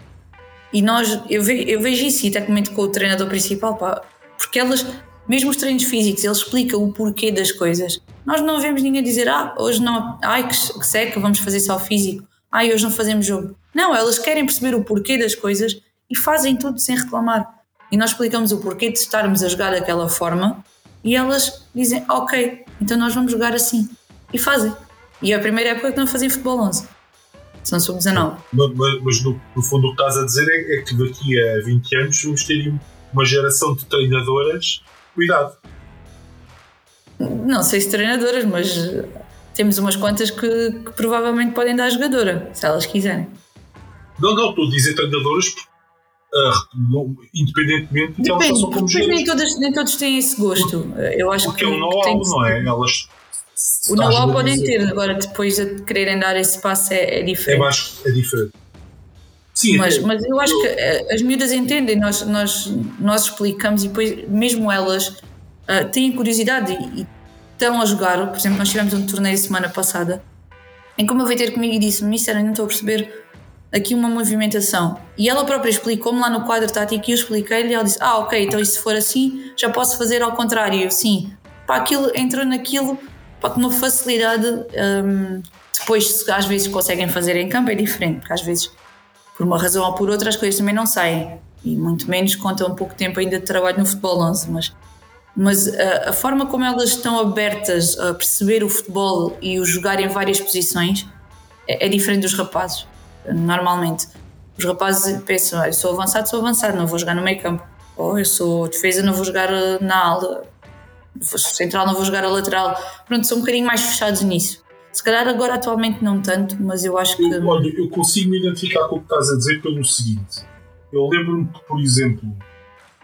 S3: E nós, eu, ve, eu vejo isso e até comento com o treinador principal, pá, porque elas, mesmo os treinos físicos, eles explicam o porquê das coisas. Nós não vemos ninguém dizer, ah, hoje não, ai que, que seca, vamos fazer só físico, ai, hoje não fazemos jogo. Não, elas querem perceber o porquê das coisas e fazem tudo sem reclamar. E nós explicamos o porquê de estarmos a jogar daquela forma e elas dizem, ok, então nós vamos jogar assim. E fazem. E é a primeira época que não fazem futebol 11. São sub-19.
S1: Mas, mas no, no, fundo o que estás a dizer é, é, que daqui a 20 anos vamos ter uma geração de treinadoras. Cuidado.
S3: Não sei se treinadoras, mas temos umas quantas que, que provavelmente podem dar jogadora, se elas quiserem.
S1: Não, não, estou a dizer treinadoras porque Uh, independentemente
S3: de elas são como nem todos, nem todos têm esse gosto. Eu acho
S1: Porque
S3: que,
S1: é um know-how, não é? Elas
S3: o know-how podem ter, agora depois de quererem dar esse passo é, é diferente.
S1: É, mais, é diferente. Sim,
S3: mas, é, mas eu acho eu... que eh, as miúdas entendem, nós, nós, nós explicamos e depois mesmo elas uh, têm curiosidade e, e, estão a jogar. Por exemplo, nós tivemos um torneio semana passada em que uma veio ter comigo e disse: Mister, não estou a perceber aqui uma movimentação. E ela própria explicou-me lá no quadro tático e eu expliquei-lhe e ela disse: Ah, ok, então se for assim, já posso fazer ao contrário. Eu, sim, pá, aquilo entrou naquilo, pá, com uma facilidade. Um, depois, às vezes, conseguem fazer em campo, é diferente, porque às vezes, por uma razão ou por outra, as coisas também não saem. E muito menos conta um pouco tempo ainda de trabalho no futebol 11, mas. Mas a, a forma como elas estão abertas a perceber o futebol e o jogar em várias posições é, é diferente dos rapazes normalmente. Os rapazes pensam, eu sou avançado, sou avançado, não vou jogar no meio campo. Ou eu sou defesa, não vou jogar eh, na ala. Central, não vou jogar a lateral. Pronto, são um bocadinho mais fechados nisso. Se calhar agora atualmente não tanto, mas eu acho que.
S1: Eu, olha, eu consigo me identificar com o que estás a dizer pelo seguinte. Eu lembro-me que, por exemplo,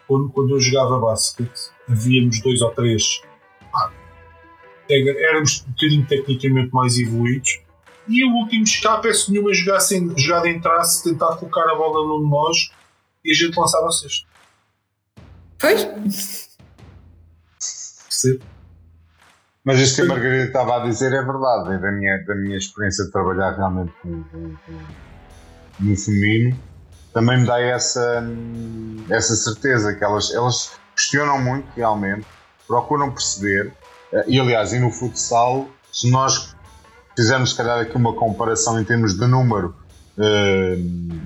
S1: quando, quando eu jogava basquete, havíamos dois ou três. Ah, éramos um bocadinho tecnicamente mais evoluídos e o último escape é se nenhuma jogasse, jogada entrasse, tentar colocar a bola num de nós e a gente lançava a sexta.
S3: Pois?
S1: Percebo.
S2: Mas isto que a Margarida estava a dizer é verdade, é da minha, da minha experiência de trabalhar realmente com, com, com, no feminino, também me dá essa, essa certeza que elas, elas questionam muito realmente, procuram perceber, eh, e aliás, e no futsal, se nós fizermos, se calhar, aqui uma comparação em termos de número, uh,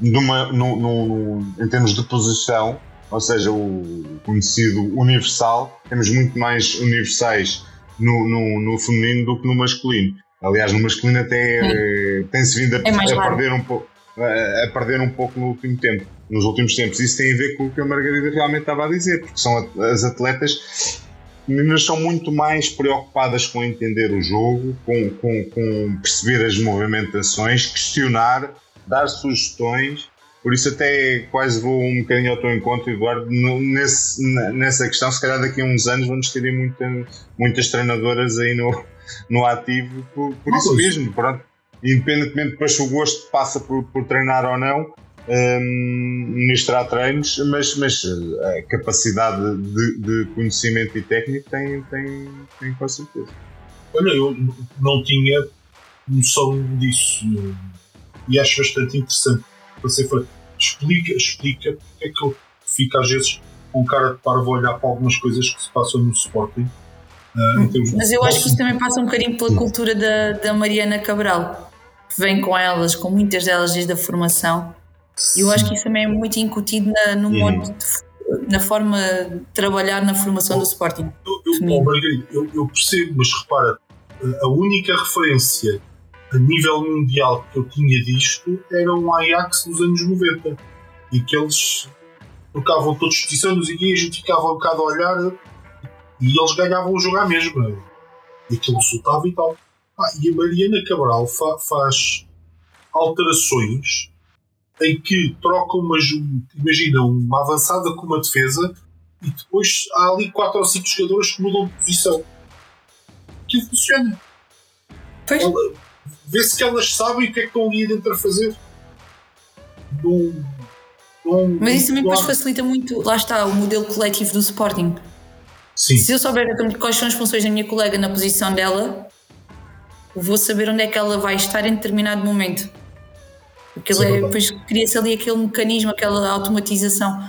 S2: numa, no, no, em termos de posição, ou seja, o conhecido universal, temos muito mais universais no, no, no feminino do que no masculino. Aliás, no masculino até é. tem-se vindo a, é a perder um pouco a, perder um pouco no último tempo, nos últimos tempos. Isso tem a ver com o que a Margarida realmente estava a dizer, porque são as atletas meninas são muito mais preocupadas com entender o jogo, com, com, com perceber as movimentações, questionar, dar sugestões. Por isso até quase vou um bocadinho ao teu encontro, Eduardo, nesse, nessa questão. Se calhar daqui a uns anos vamos ter muita, muitas treinadoras aí no, no ativo por, por isso mesmo. Pronto. Independentemente depois se o gosto passa por, por treinar ou não, um, ministrar treinos, mas, mas eh, a capacidade de, de, conhecimento e técnico tem, tem, tem com certeza.
S1: Olha, eu não tinha noção disso e acho bastante interessante. Você foi, explica, explica porque é que eu fico às vezes com cara de parvo a olhar para algumas coisas que se passam no Sporting.
S3: Uh, mas eu acho que isso também passa um bocadinho pela cultura da, da Mariana Cabral, que vem com elas, com muitas delas desde a formação. E eu acho que isso também é muito incutido na, no modo de, na forma de trabalhar na formação do Sporting.
S1: Eu, eu, Margarida, eu, eu percebo, mas repara, a única referência a nível mundial que eu tinha disto era um Ajax dos anos 90 e que eles trocavam todos os posições e a gente ficava um bocado a olhar e eles ganhavam o jogo à mesma e aquilo resultava e tal. Ah, e a Mariana Cabral fa faz alterações em que trocam uma, imagina, uma avançada com uma defesa e depois há ali 4 ou 5 jogadores que mudam de posição. Que funciona.
S3: Pois.
S1: Vê-se que elas sabem o que é que estão ali dentro a fazer.
S3: Mas isso também depois facilita muito, lá está, o modelo coletivo do Sporting.
S1: Sim,
S3: Se eu souber quais são as funções da minha colega na posição dela, vou saber onde é que ela vai estar em determinado momento.
S1: Sim,
S3: é, depois cria-se ali aquele mecanismo, aquela automatização.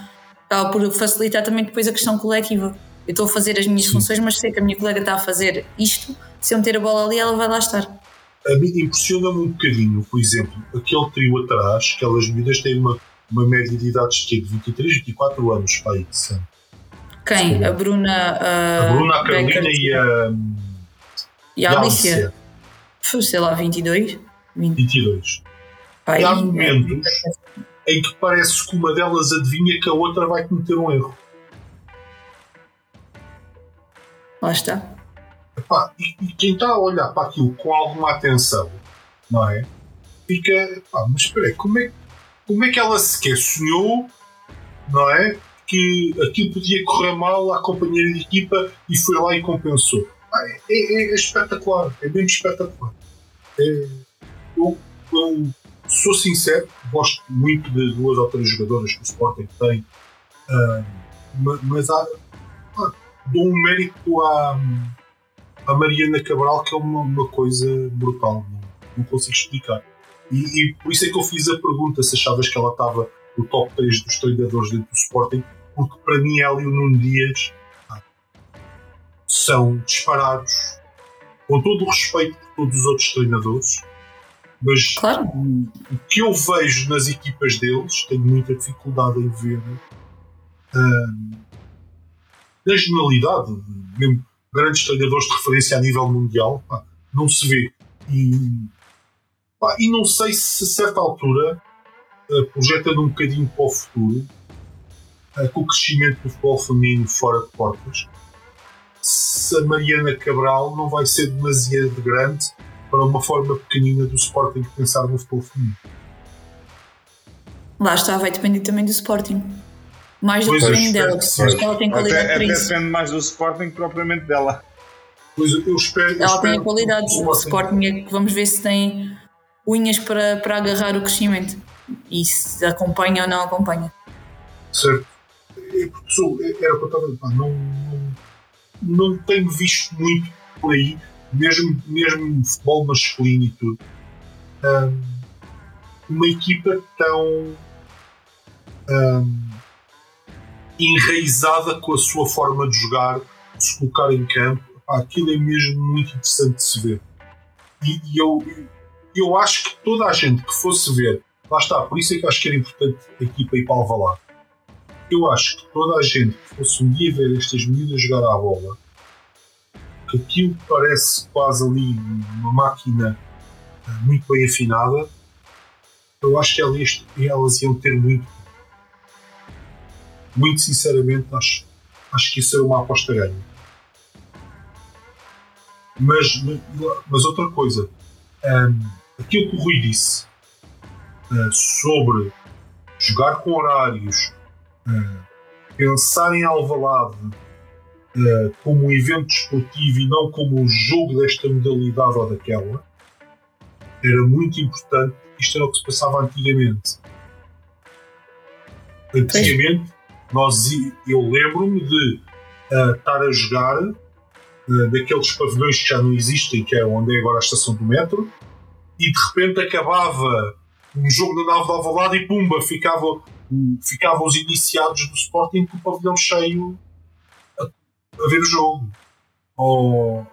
S3: Acaba por facilitar também depois a questão coletiva. Eu estou a fazer as minhas
S1: Sim.
S3: funções, mas sei que a minha colega está a fazer isto. Se eu meter a bola ali, ela vai lá estar.
S1: A mim impressiona-me um bocadinho, por exemplo, aquele trio atrás, aquelas medidas têm uma, uma média de idades de quê? de 23, 24 anos, pai, sim.
S3: Quem? A Bruna, a,
S1: A Bruna, a Carolina
S3: Becker
S1: e a,
S3: e a Alicia. Foi, sei lá, 22? 20.
S1: 22.
S3: Pá,
S1: E há
S3: e-
S1: momentos em que parece que uma delas adivinha que a outra vai cometer um erro.
S3: Lá está.
S1: E, e quem está a olhar para aquilo com alguma atenção, não é? Fica, epá, mas espera aí, como é, como é que ela sequer sonhou, não é? Que aquilo podia correr mal à companheira de equipa e foi lá e compensou. É, é- é espetacular, é mesmo espetacular. É, eu, eu sou sincero, gosto muito de duas ou três jogadoras que o Sporting tem, ma- mas há, ah, dou um mérito à, a Mariana Cabral, que é uma, uma coisa brutal, não, não consigo explicar. E, e por isso é que eu fiz a pergunta se achavas que ela estava no top 3 dos treinadores dentro do Sporting, porque para mim ela e o Nuno Dias ah, são disparados, com todo o respeito por todos os outros treinadores, mas
S3: Claro.
S1: o, o que eu vejo nas equipas deles, tenho muita dificuldade em ver ah, na generalidade, mesmo grandes treinadores de referência a nível mundial, pá, não se vê. E, pá, e não sei se a certa altura, eh, projetando um bocadinho para o futuro, eh, com o crescimento do futebol feminino fora de portas, se a Mariana Cabral não vai ser demasiado grande para uma forma pequenina do Sporting pensar no futebol feminino.
S3: Lá está, vai depender também do Sporting. Mais do que
S1: Pois,
S3: o
S1: eu
S3: treino dela,
S1: que
S3: porque acho que ela tem qualidade
S2: Até,
S3: para
S2: até
S3: isso.
S2: depende mais do Sporting que propriamente dela.
S1: Pois eu espero. eu
S3: Ela tem
S1: espero
S3: a qualidade.
S1: que
S3: O Sporting é que vamos ver se tem unhas para, para agarrar o crescimento. E se acompanha ou não acompanha.
S1: Certo. É porque sou, era o que eu estava a dizer, pá, não, não, não tenho visto muito por aí, mesmo, mesmo futebol masculino e tudo. Ahm, uma equipa tão ahm, enraizada com a sua forma de jogar, de se colocar em campo. Aquilo é mesmo muito interessante de se ver. E, e eu, eu acho que toda a gente que fosse ver, lá está, por isso é que acho que era importante a equipa ir para Alvalade eu acho que toda a gente que fosse um dia ver estas meninas jogar à bola, que aquilo parece quase ali uma máquina eh, muito bem afinada, eu acho que elas, elas iam ter muito. Muito sinceramente, acho, acho que isso era uma aposta ganha. Mas, mas outra coisa, ehm, aquilo que o Rui disse eh, sobre jogar com horários, eh, pensar em Alvalade eh, como um evento desportivo e não como um jogo desta modalidade ou daquela era muito importante. Isto era o que se passava antigamente. Antigamente, nós, eu lembro-me de eh, estar a jogar eh, daqueles pavilhões que já não existem, que é onde é agora a estação do metro, e de repente acabava um jogo na nave de Alvalade e pumba, ficava ficavam os iniciados do Sporting com o pavilhão cheio a, a ver o jogo. Ou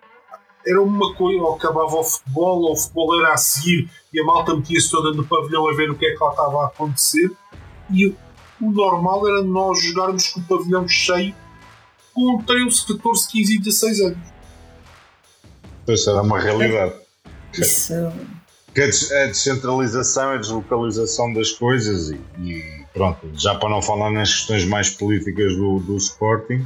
S1: era uma coisa, ou acabava o futebol, ou o futebol era a seguir e a malta metia-se toda no pavilhão a ver o que é que lá estava a acontecer. E o normal era nós jogarmos com o pavilhão cheio com 13, 14, 15 e 16 anos.
S2: Isso era uma realidade.
S3: Isso.
S2: Que a des- a descentralização, a deslocalização das coisas e, e pronto, já para não falar nas questões mais políticas do, do Sporting,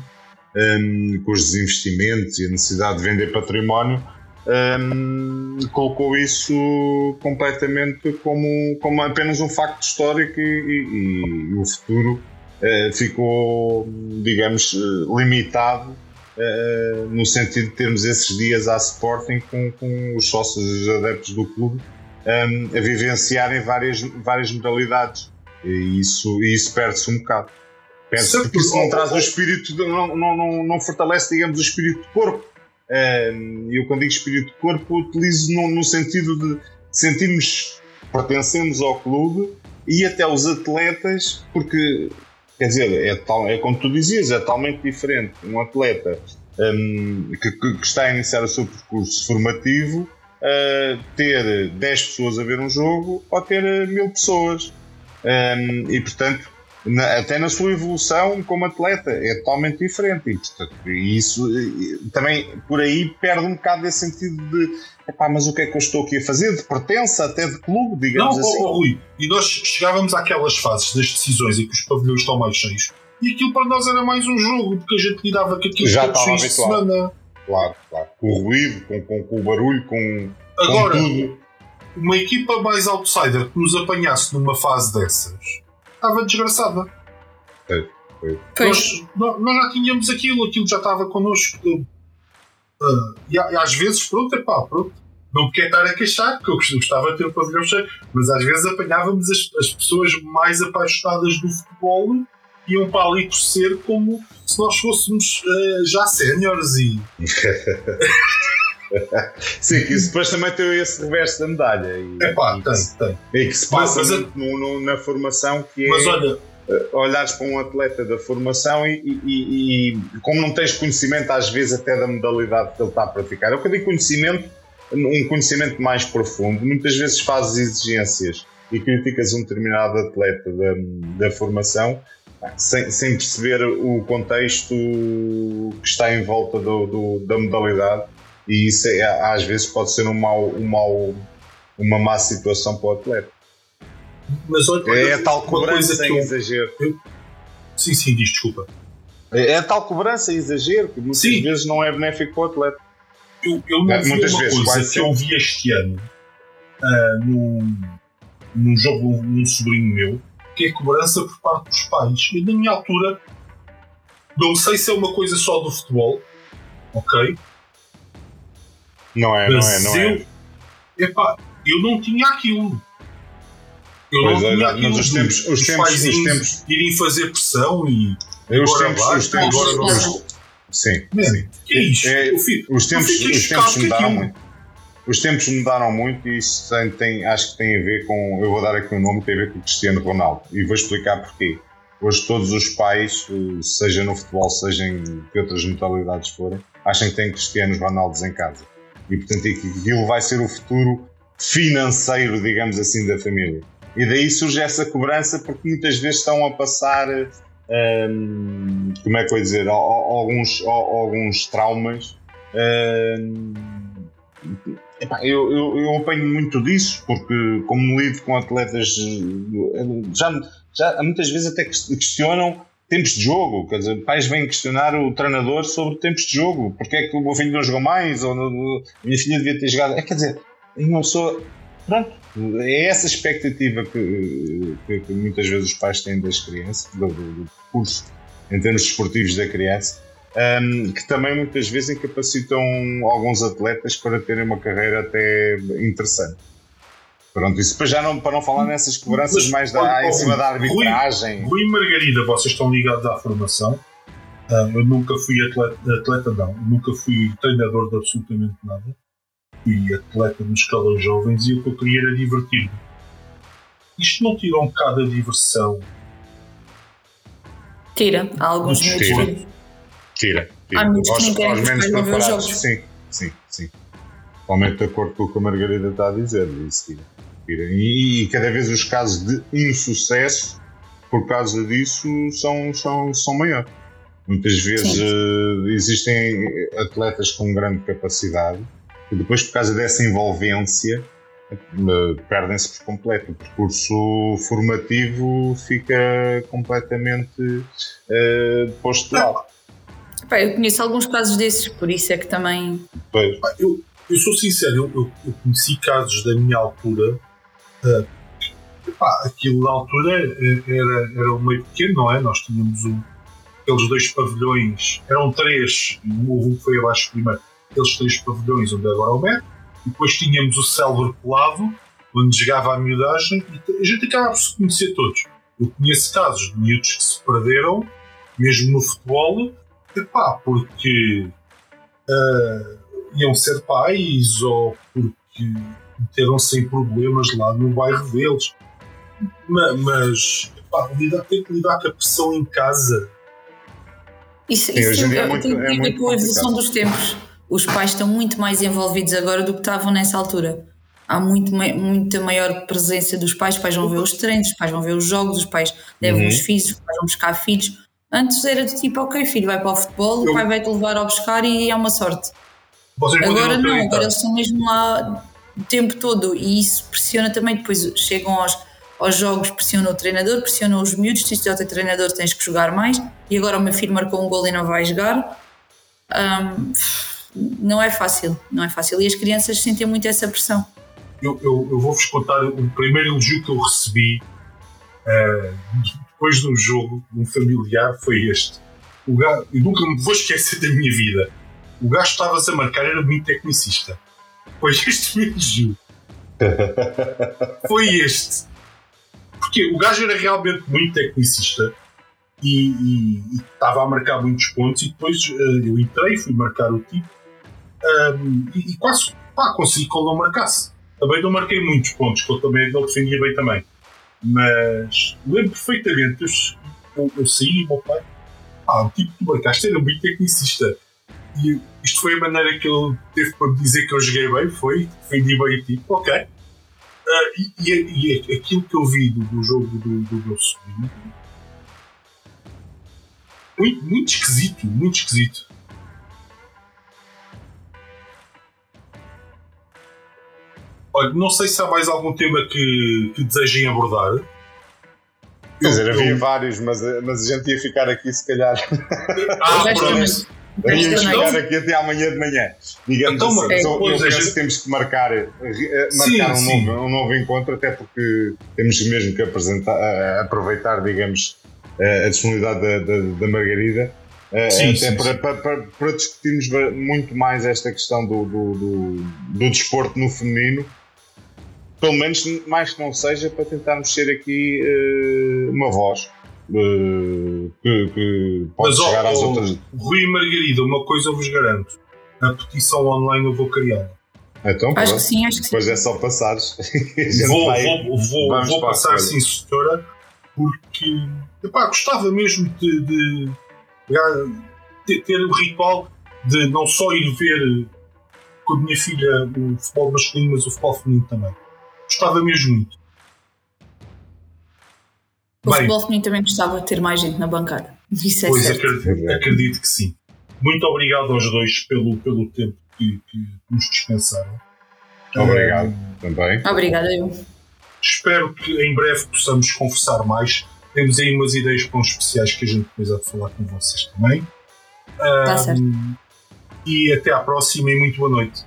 S2: hum, com os desinvestimentos e a necessidade de vender património, hum, colocou isso completamente como, como apenas um facto histórico e, e- e o futuro eh, ficou, digamos, eh, limitado uh, no sentido de termos esses dias à Sporting com, com os sócios e os adeptos do clube um, a vivenciarem várias, várias modalidades. E isso, isso perde-se um bocado. Perde-se porque isso não traz o espírito, de, não, não, não, não fortalece, digamos, o espírito de corpo. E eu, quando digo espírito de corpo, utilizo no, no sentido de sentirmos pertencemos ao clube e até os atletas, porque quer dizer, é, tal, é como tu dizias, é totalmente diferente um atleta um, que, que, está a iniciar o seu percurso formativo uh, ter 10 pessoas a ver um jogo ou ter mil pessoas. Um, e portanto, na, até na sua evolução como atleta é totalmente diferente. E portanto, isso também por aí perde um bocado esse sentido de epá, mas o que é que eu estou aqui a fazer? De pertença, até de clube, digamos
S1: Não,
S2: assim.
S1: Não, Rui, e nós chegávamos àquelas fases das decisões em que os pavilhões estão mais cheios e aquilo para nós era mais um jogo, porque a gente lidava com aquilo
S2: Já
S1: todos os de semana.
S2: Claro, claro. Com o ruído, com, com, com o barulho, com,
S1: Agora,
S2: com tudo.
S1: uma equipa mais outsider que nos apanhasse numa fase dessas estava desgraçada.
S2: Foi, foi.
S1: Nós, nós, já tínhamos aquilo, aquilo já estava connosco. Uh, e, e, às vezes, pronto, é pá, pronto. Não quero estar a queixar, porque eu gostava de ter o pavilhão cheio, mas às vezes apanhávamos as, as pessoas mais apaixonadas do futebol iam para ali torcer como se nós fôssemos uh, já séniores e.
S2: Sim, que isso depois também tem esse reverso da medalha. E,
S1: é pá, tem, tem.
S2: E que se passa mas, muito no, no, na formação que
S1: mas é. olha,
S2: eh, olhares para um atleta da formação e, e, e, como não tens conhecimento às vezes até da modalidade que ele está a praticar. Eu digo conhecimento, um conhecimento mais profundo, muitas vezes fazes exigências e criticas um determinado atleta da, da formação sem, sem perceber o contexto que está em volta do, do, da modalidade e isso é, às vezes pode ser um mau, um mau, uma má situação para o atleta.
S1: Mas olha,
S2: é, é tal cobrança sem eu, exagero. Eu,
S1: sim, sim, diz desculpa.
S2: É, é tal cobrança e exagero que muitas sim. vezes não é benéfico para o atleta.
S1: Eu, eu não é, muitas uma vezes, coisa que eu vi este ano uh, num, num jogo num sobrinho meu, que é cobrança por parte dos pais. E na minha altura, não sei se é uma coisa só do futebol, ok?
S2: Não é, não é, não
S1: eu, é. Epá, eu não tinha aquilo. Eu
S2: pois
S1: não
S2: é,
S1: tinha aquilo.
S2: Mas os tempos, os, os tempos, os tempos.
S1: irem fazer pressão e.
S2: Os tempos, os tempos, agora. Os, sim,
S1: Man, sim. Que é isto? É,
S2: eu fico, os tempos, os tempos mudaram muito. Os tempos mudaram muito e isso tem, tem, acho que tem a ver com. Eu vou dar aqui um nome que tem a ver com o Cristiano Ronaldo e vou explicar porquê. Hoje todos os pais, seja no futebol, seja em que outras modalidades forem, acham que têm Cristianos Ronaldos em casa e portanto aquilo vai ser o futuro financeiro, digamos assim, da família. E daí surge essa cobrança porque muitas vezes estão a passar, hum, como é que eu ia dizer, alguns, alguns traumas. Hum, eu, eu, eu apanho muito disso porque, como lido com atletas, já, já muitas vezes até questionam tempos de jogo, quer dizer, pais vêm questionar o treinador sobre tempos de jogo, porque é que o meu filho não jogou mais, ou a minha filha devia ter jogado. É quer dizer, uma pessoa. Pronto, é essa expectativa que, que, que muitas vezes os pais têm das crianças, do, do curso em termos desportivos da criança, um, que também muitas vezes incapacitam alguns atletas para terem uma carreira até interessante. Pronto, isso para já não, para não falar nessas cobranças Mas, mais da, em cima da arbitragem.
S1: Rui, Rui e Margarida, vocês estão ligados à formação. Um, eu nunca fui atleta, atleta, não, nunca fui treinador de absolutamente nada. Fui atleta nos escalões jovens e o que eu queria era divertir-me. Isto não tira um bocado a diversão?
S3: Tira, há alguns
S2: minutos tira. Tira, tira.
S3: Há muitos que nem querem ver os jogos.
S2: Sim, sim, sim. Totalmente de acordo com o que a Margarida está a dizer. Isso tira. E, e cada vez os casos de insucesso por causa disso são, são, são maiores. Muitas vezes uh, existem atletas com grande capacidade que depois, por causa dessa envolvência, uh, perdem-se por completo. O percurso formativo fica completamente uh, posto de lado.
S3: Eu conheço alguns casos desses, por isso é que também.
S1: Pois. Eu, eu sou sincero, eu, eu conheci casos da minha altura Uh, epá, aquilo na altura era, era um meio pequeno, não é? Nós tínhamos um, aqueles dois pavilhões, eram três, houve um foi abaixo primeiro, aqueles três pavilhões onde agora é o e depois tínhamos o Selver Pelado, onde jogava a miudagem, e a gente acaba por se conhecer todos. Eu conheço casos de miúdos que se perderam, mesmo no futebol, epá, porque uh, iam ser pais ou porque meteram-se em problemas lá no bairro deles. Mas, epá, lidar, ter que lidar com a pressão em casa.
S3: Isso, isso hoje tem, é muito, tem a ver com a evolução dos tempos. Os pais estão muito mais envolvidos agora do que estavam nessa altura. Há muito, muita maior presença dos pais. Os pais vão ver os treinos, os pais vão ver os jogos, os pais levam uhum. os filhos, os pais vão buscar filhos. Antes era do tipo, ok, filho, vai para o futebol, Eu... o pai vai te levar ao buscar e é uma sorte. agora não, agora eles estão mesmo lá o tempo todo e isso pressiona também. Depois chegam aos, aos jogos, pressionam o treinador, pressionam os miúdos. Se já tem treinador, tens que jogar mais. E agora o meu filho marcou um gol e não vai jogar. Um, não é fácil, não é fácil. E as crianças sentem muito essa pressão.
S1: Eu, eu, eu vou-vos contar o primeiro elogio que eu recebi uh, depois do jogo, um familiar, foi este. O gajo, eu nunca me vou esquecer da minha vida. O gajo que estavas a marcar era muito tecnicista. Foi este elogio. foi este. Porque o gajo era realmente muito tecnicista e, estava a marcar muitos pontos e depois uh, eu entrei, fui marcar o tipo um, e, e, quase pá, consegui que ele não marcasse. Também não marquei muitos pontos, que ele também não defendia bem também. Mas lembro perfeitamente, eu, eu, saí e meu pai, ah, o tipo que tu marcaste era muito tecnicista. E isto foi a maneira que ele teve para me dizer que eu joguei bem, foi, defendi bem o tipo, ok. Uh, e, e, e, aquilo que eu vi do, do jogo do, do meu sobrinho, muito, muito esquisito, muito esquisito. Olha, não sei se há mais algum tema que, que desejem abordar.
S2: Quer dizer, havia vários, mas, mas a gente ia ficar aqui se calhar. Ah, Íamos ficar aqui até amanhã de manhã. Digamos então, assim. É, eu, eu penso que temos que marcar, eh, marcar sim, um, sim. Novo, um novo encontro, até porque temos mesmo que apresentar, aproveitar, digamos, a disponibilidade da, da, da Margarida sim, até para. Para, para, para, discutirmos muito mais esta questão do, do, do, do, desporto no feminino, pelo menos mais que não seja para tentarmos ser aqui uh, uma voz uh, que, que, pode Mas, chegar oh, às outras.
S1: Rui e Margarida, uma coisa eu vos garanto: a petição online eu vou criar.
S3: Então, acho pronto. que sim, acho que sim.
S2: Depois é só passares.
S1: vou, vai, vou, vou, vou passar sim, senhora, porque epá, gostava mesmo de, de ter o ritual de não só ir ver com a minha filha o futebol masculino, mas o futebol feminino também. Gostava mesmo muito.
S3: O Bem, futebol feminino também gostava de ter mais gente na bancada. Isso é
S1: pois
S3: certo.
S1: Acredito, acredito, que sim. Muito obrigado aos dois pelo, pelo tempo que, que nos dispensaram.
S2: Obrigado um, também.
S3: Obrigada eu.
S1: Espero que em breve possamos conversar mais temos aí umas ideias para uns especiais que a gente depois há de falar com vocês também.
S3: Tá um, certo.
S1: E até à próxima e muito boa noite.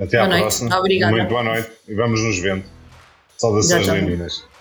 S2: Até boa à noite. próxima.
S3: Obrigada.
S2: Muito boa noite e vamos nos vendo. Saudações, meninas.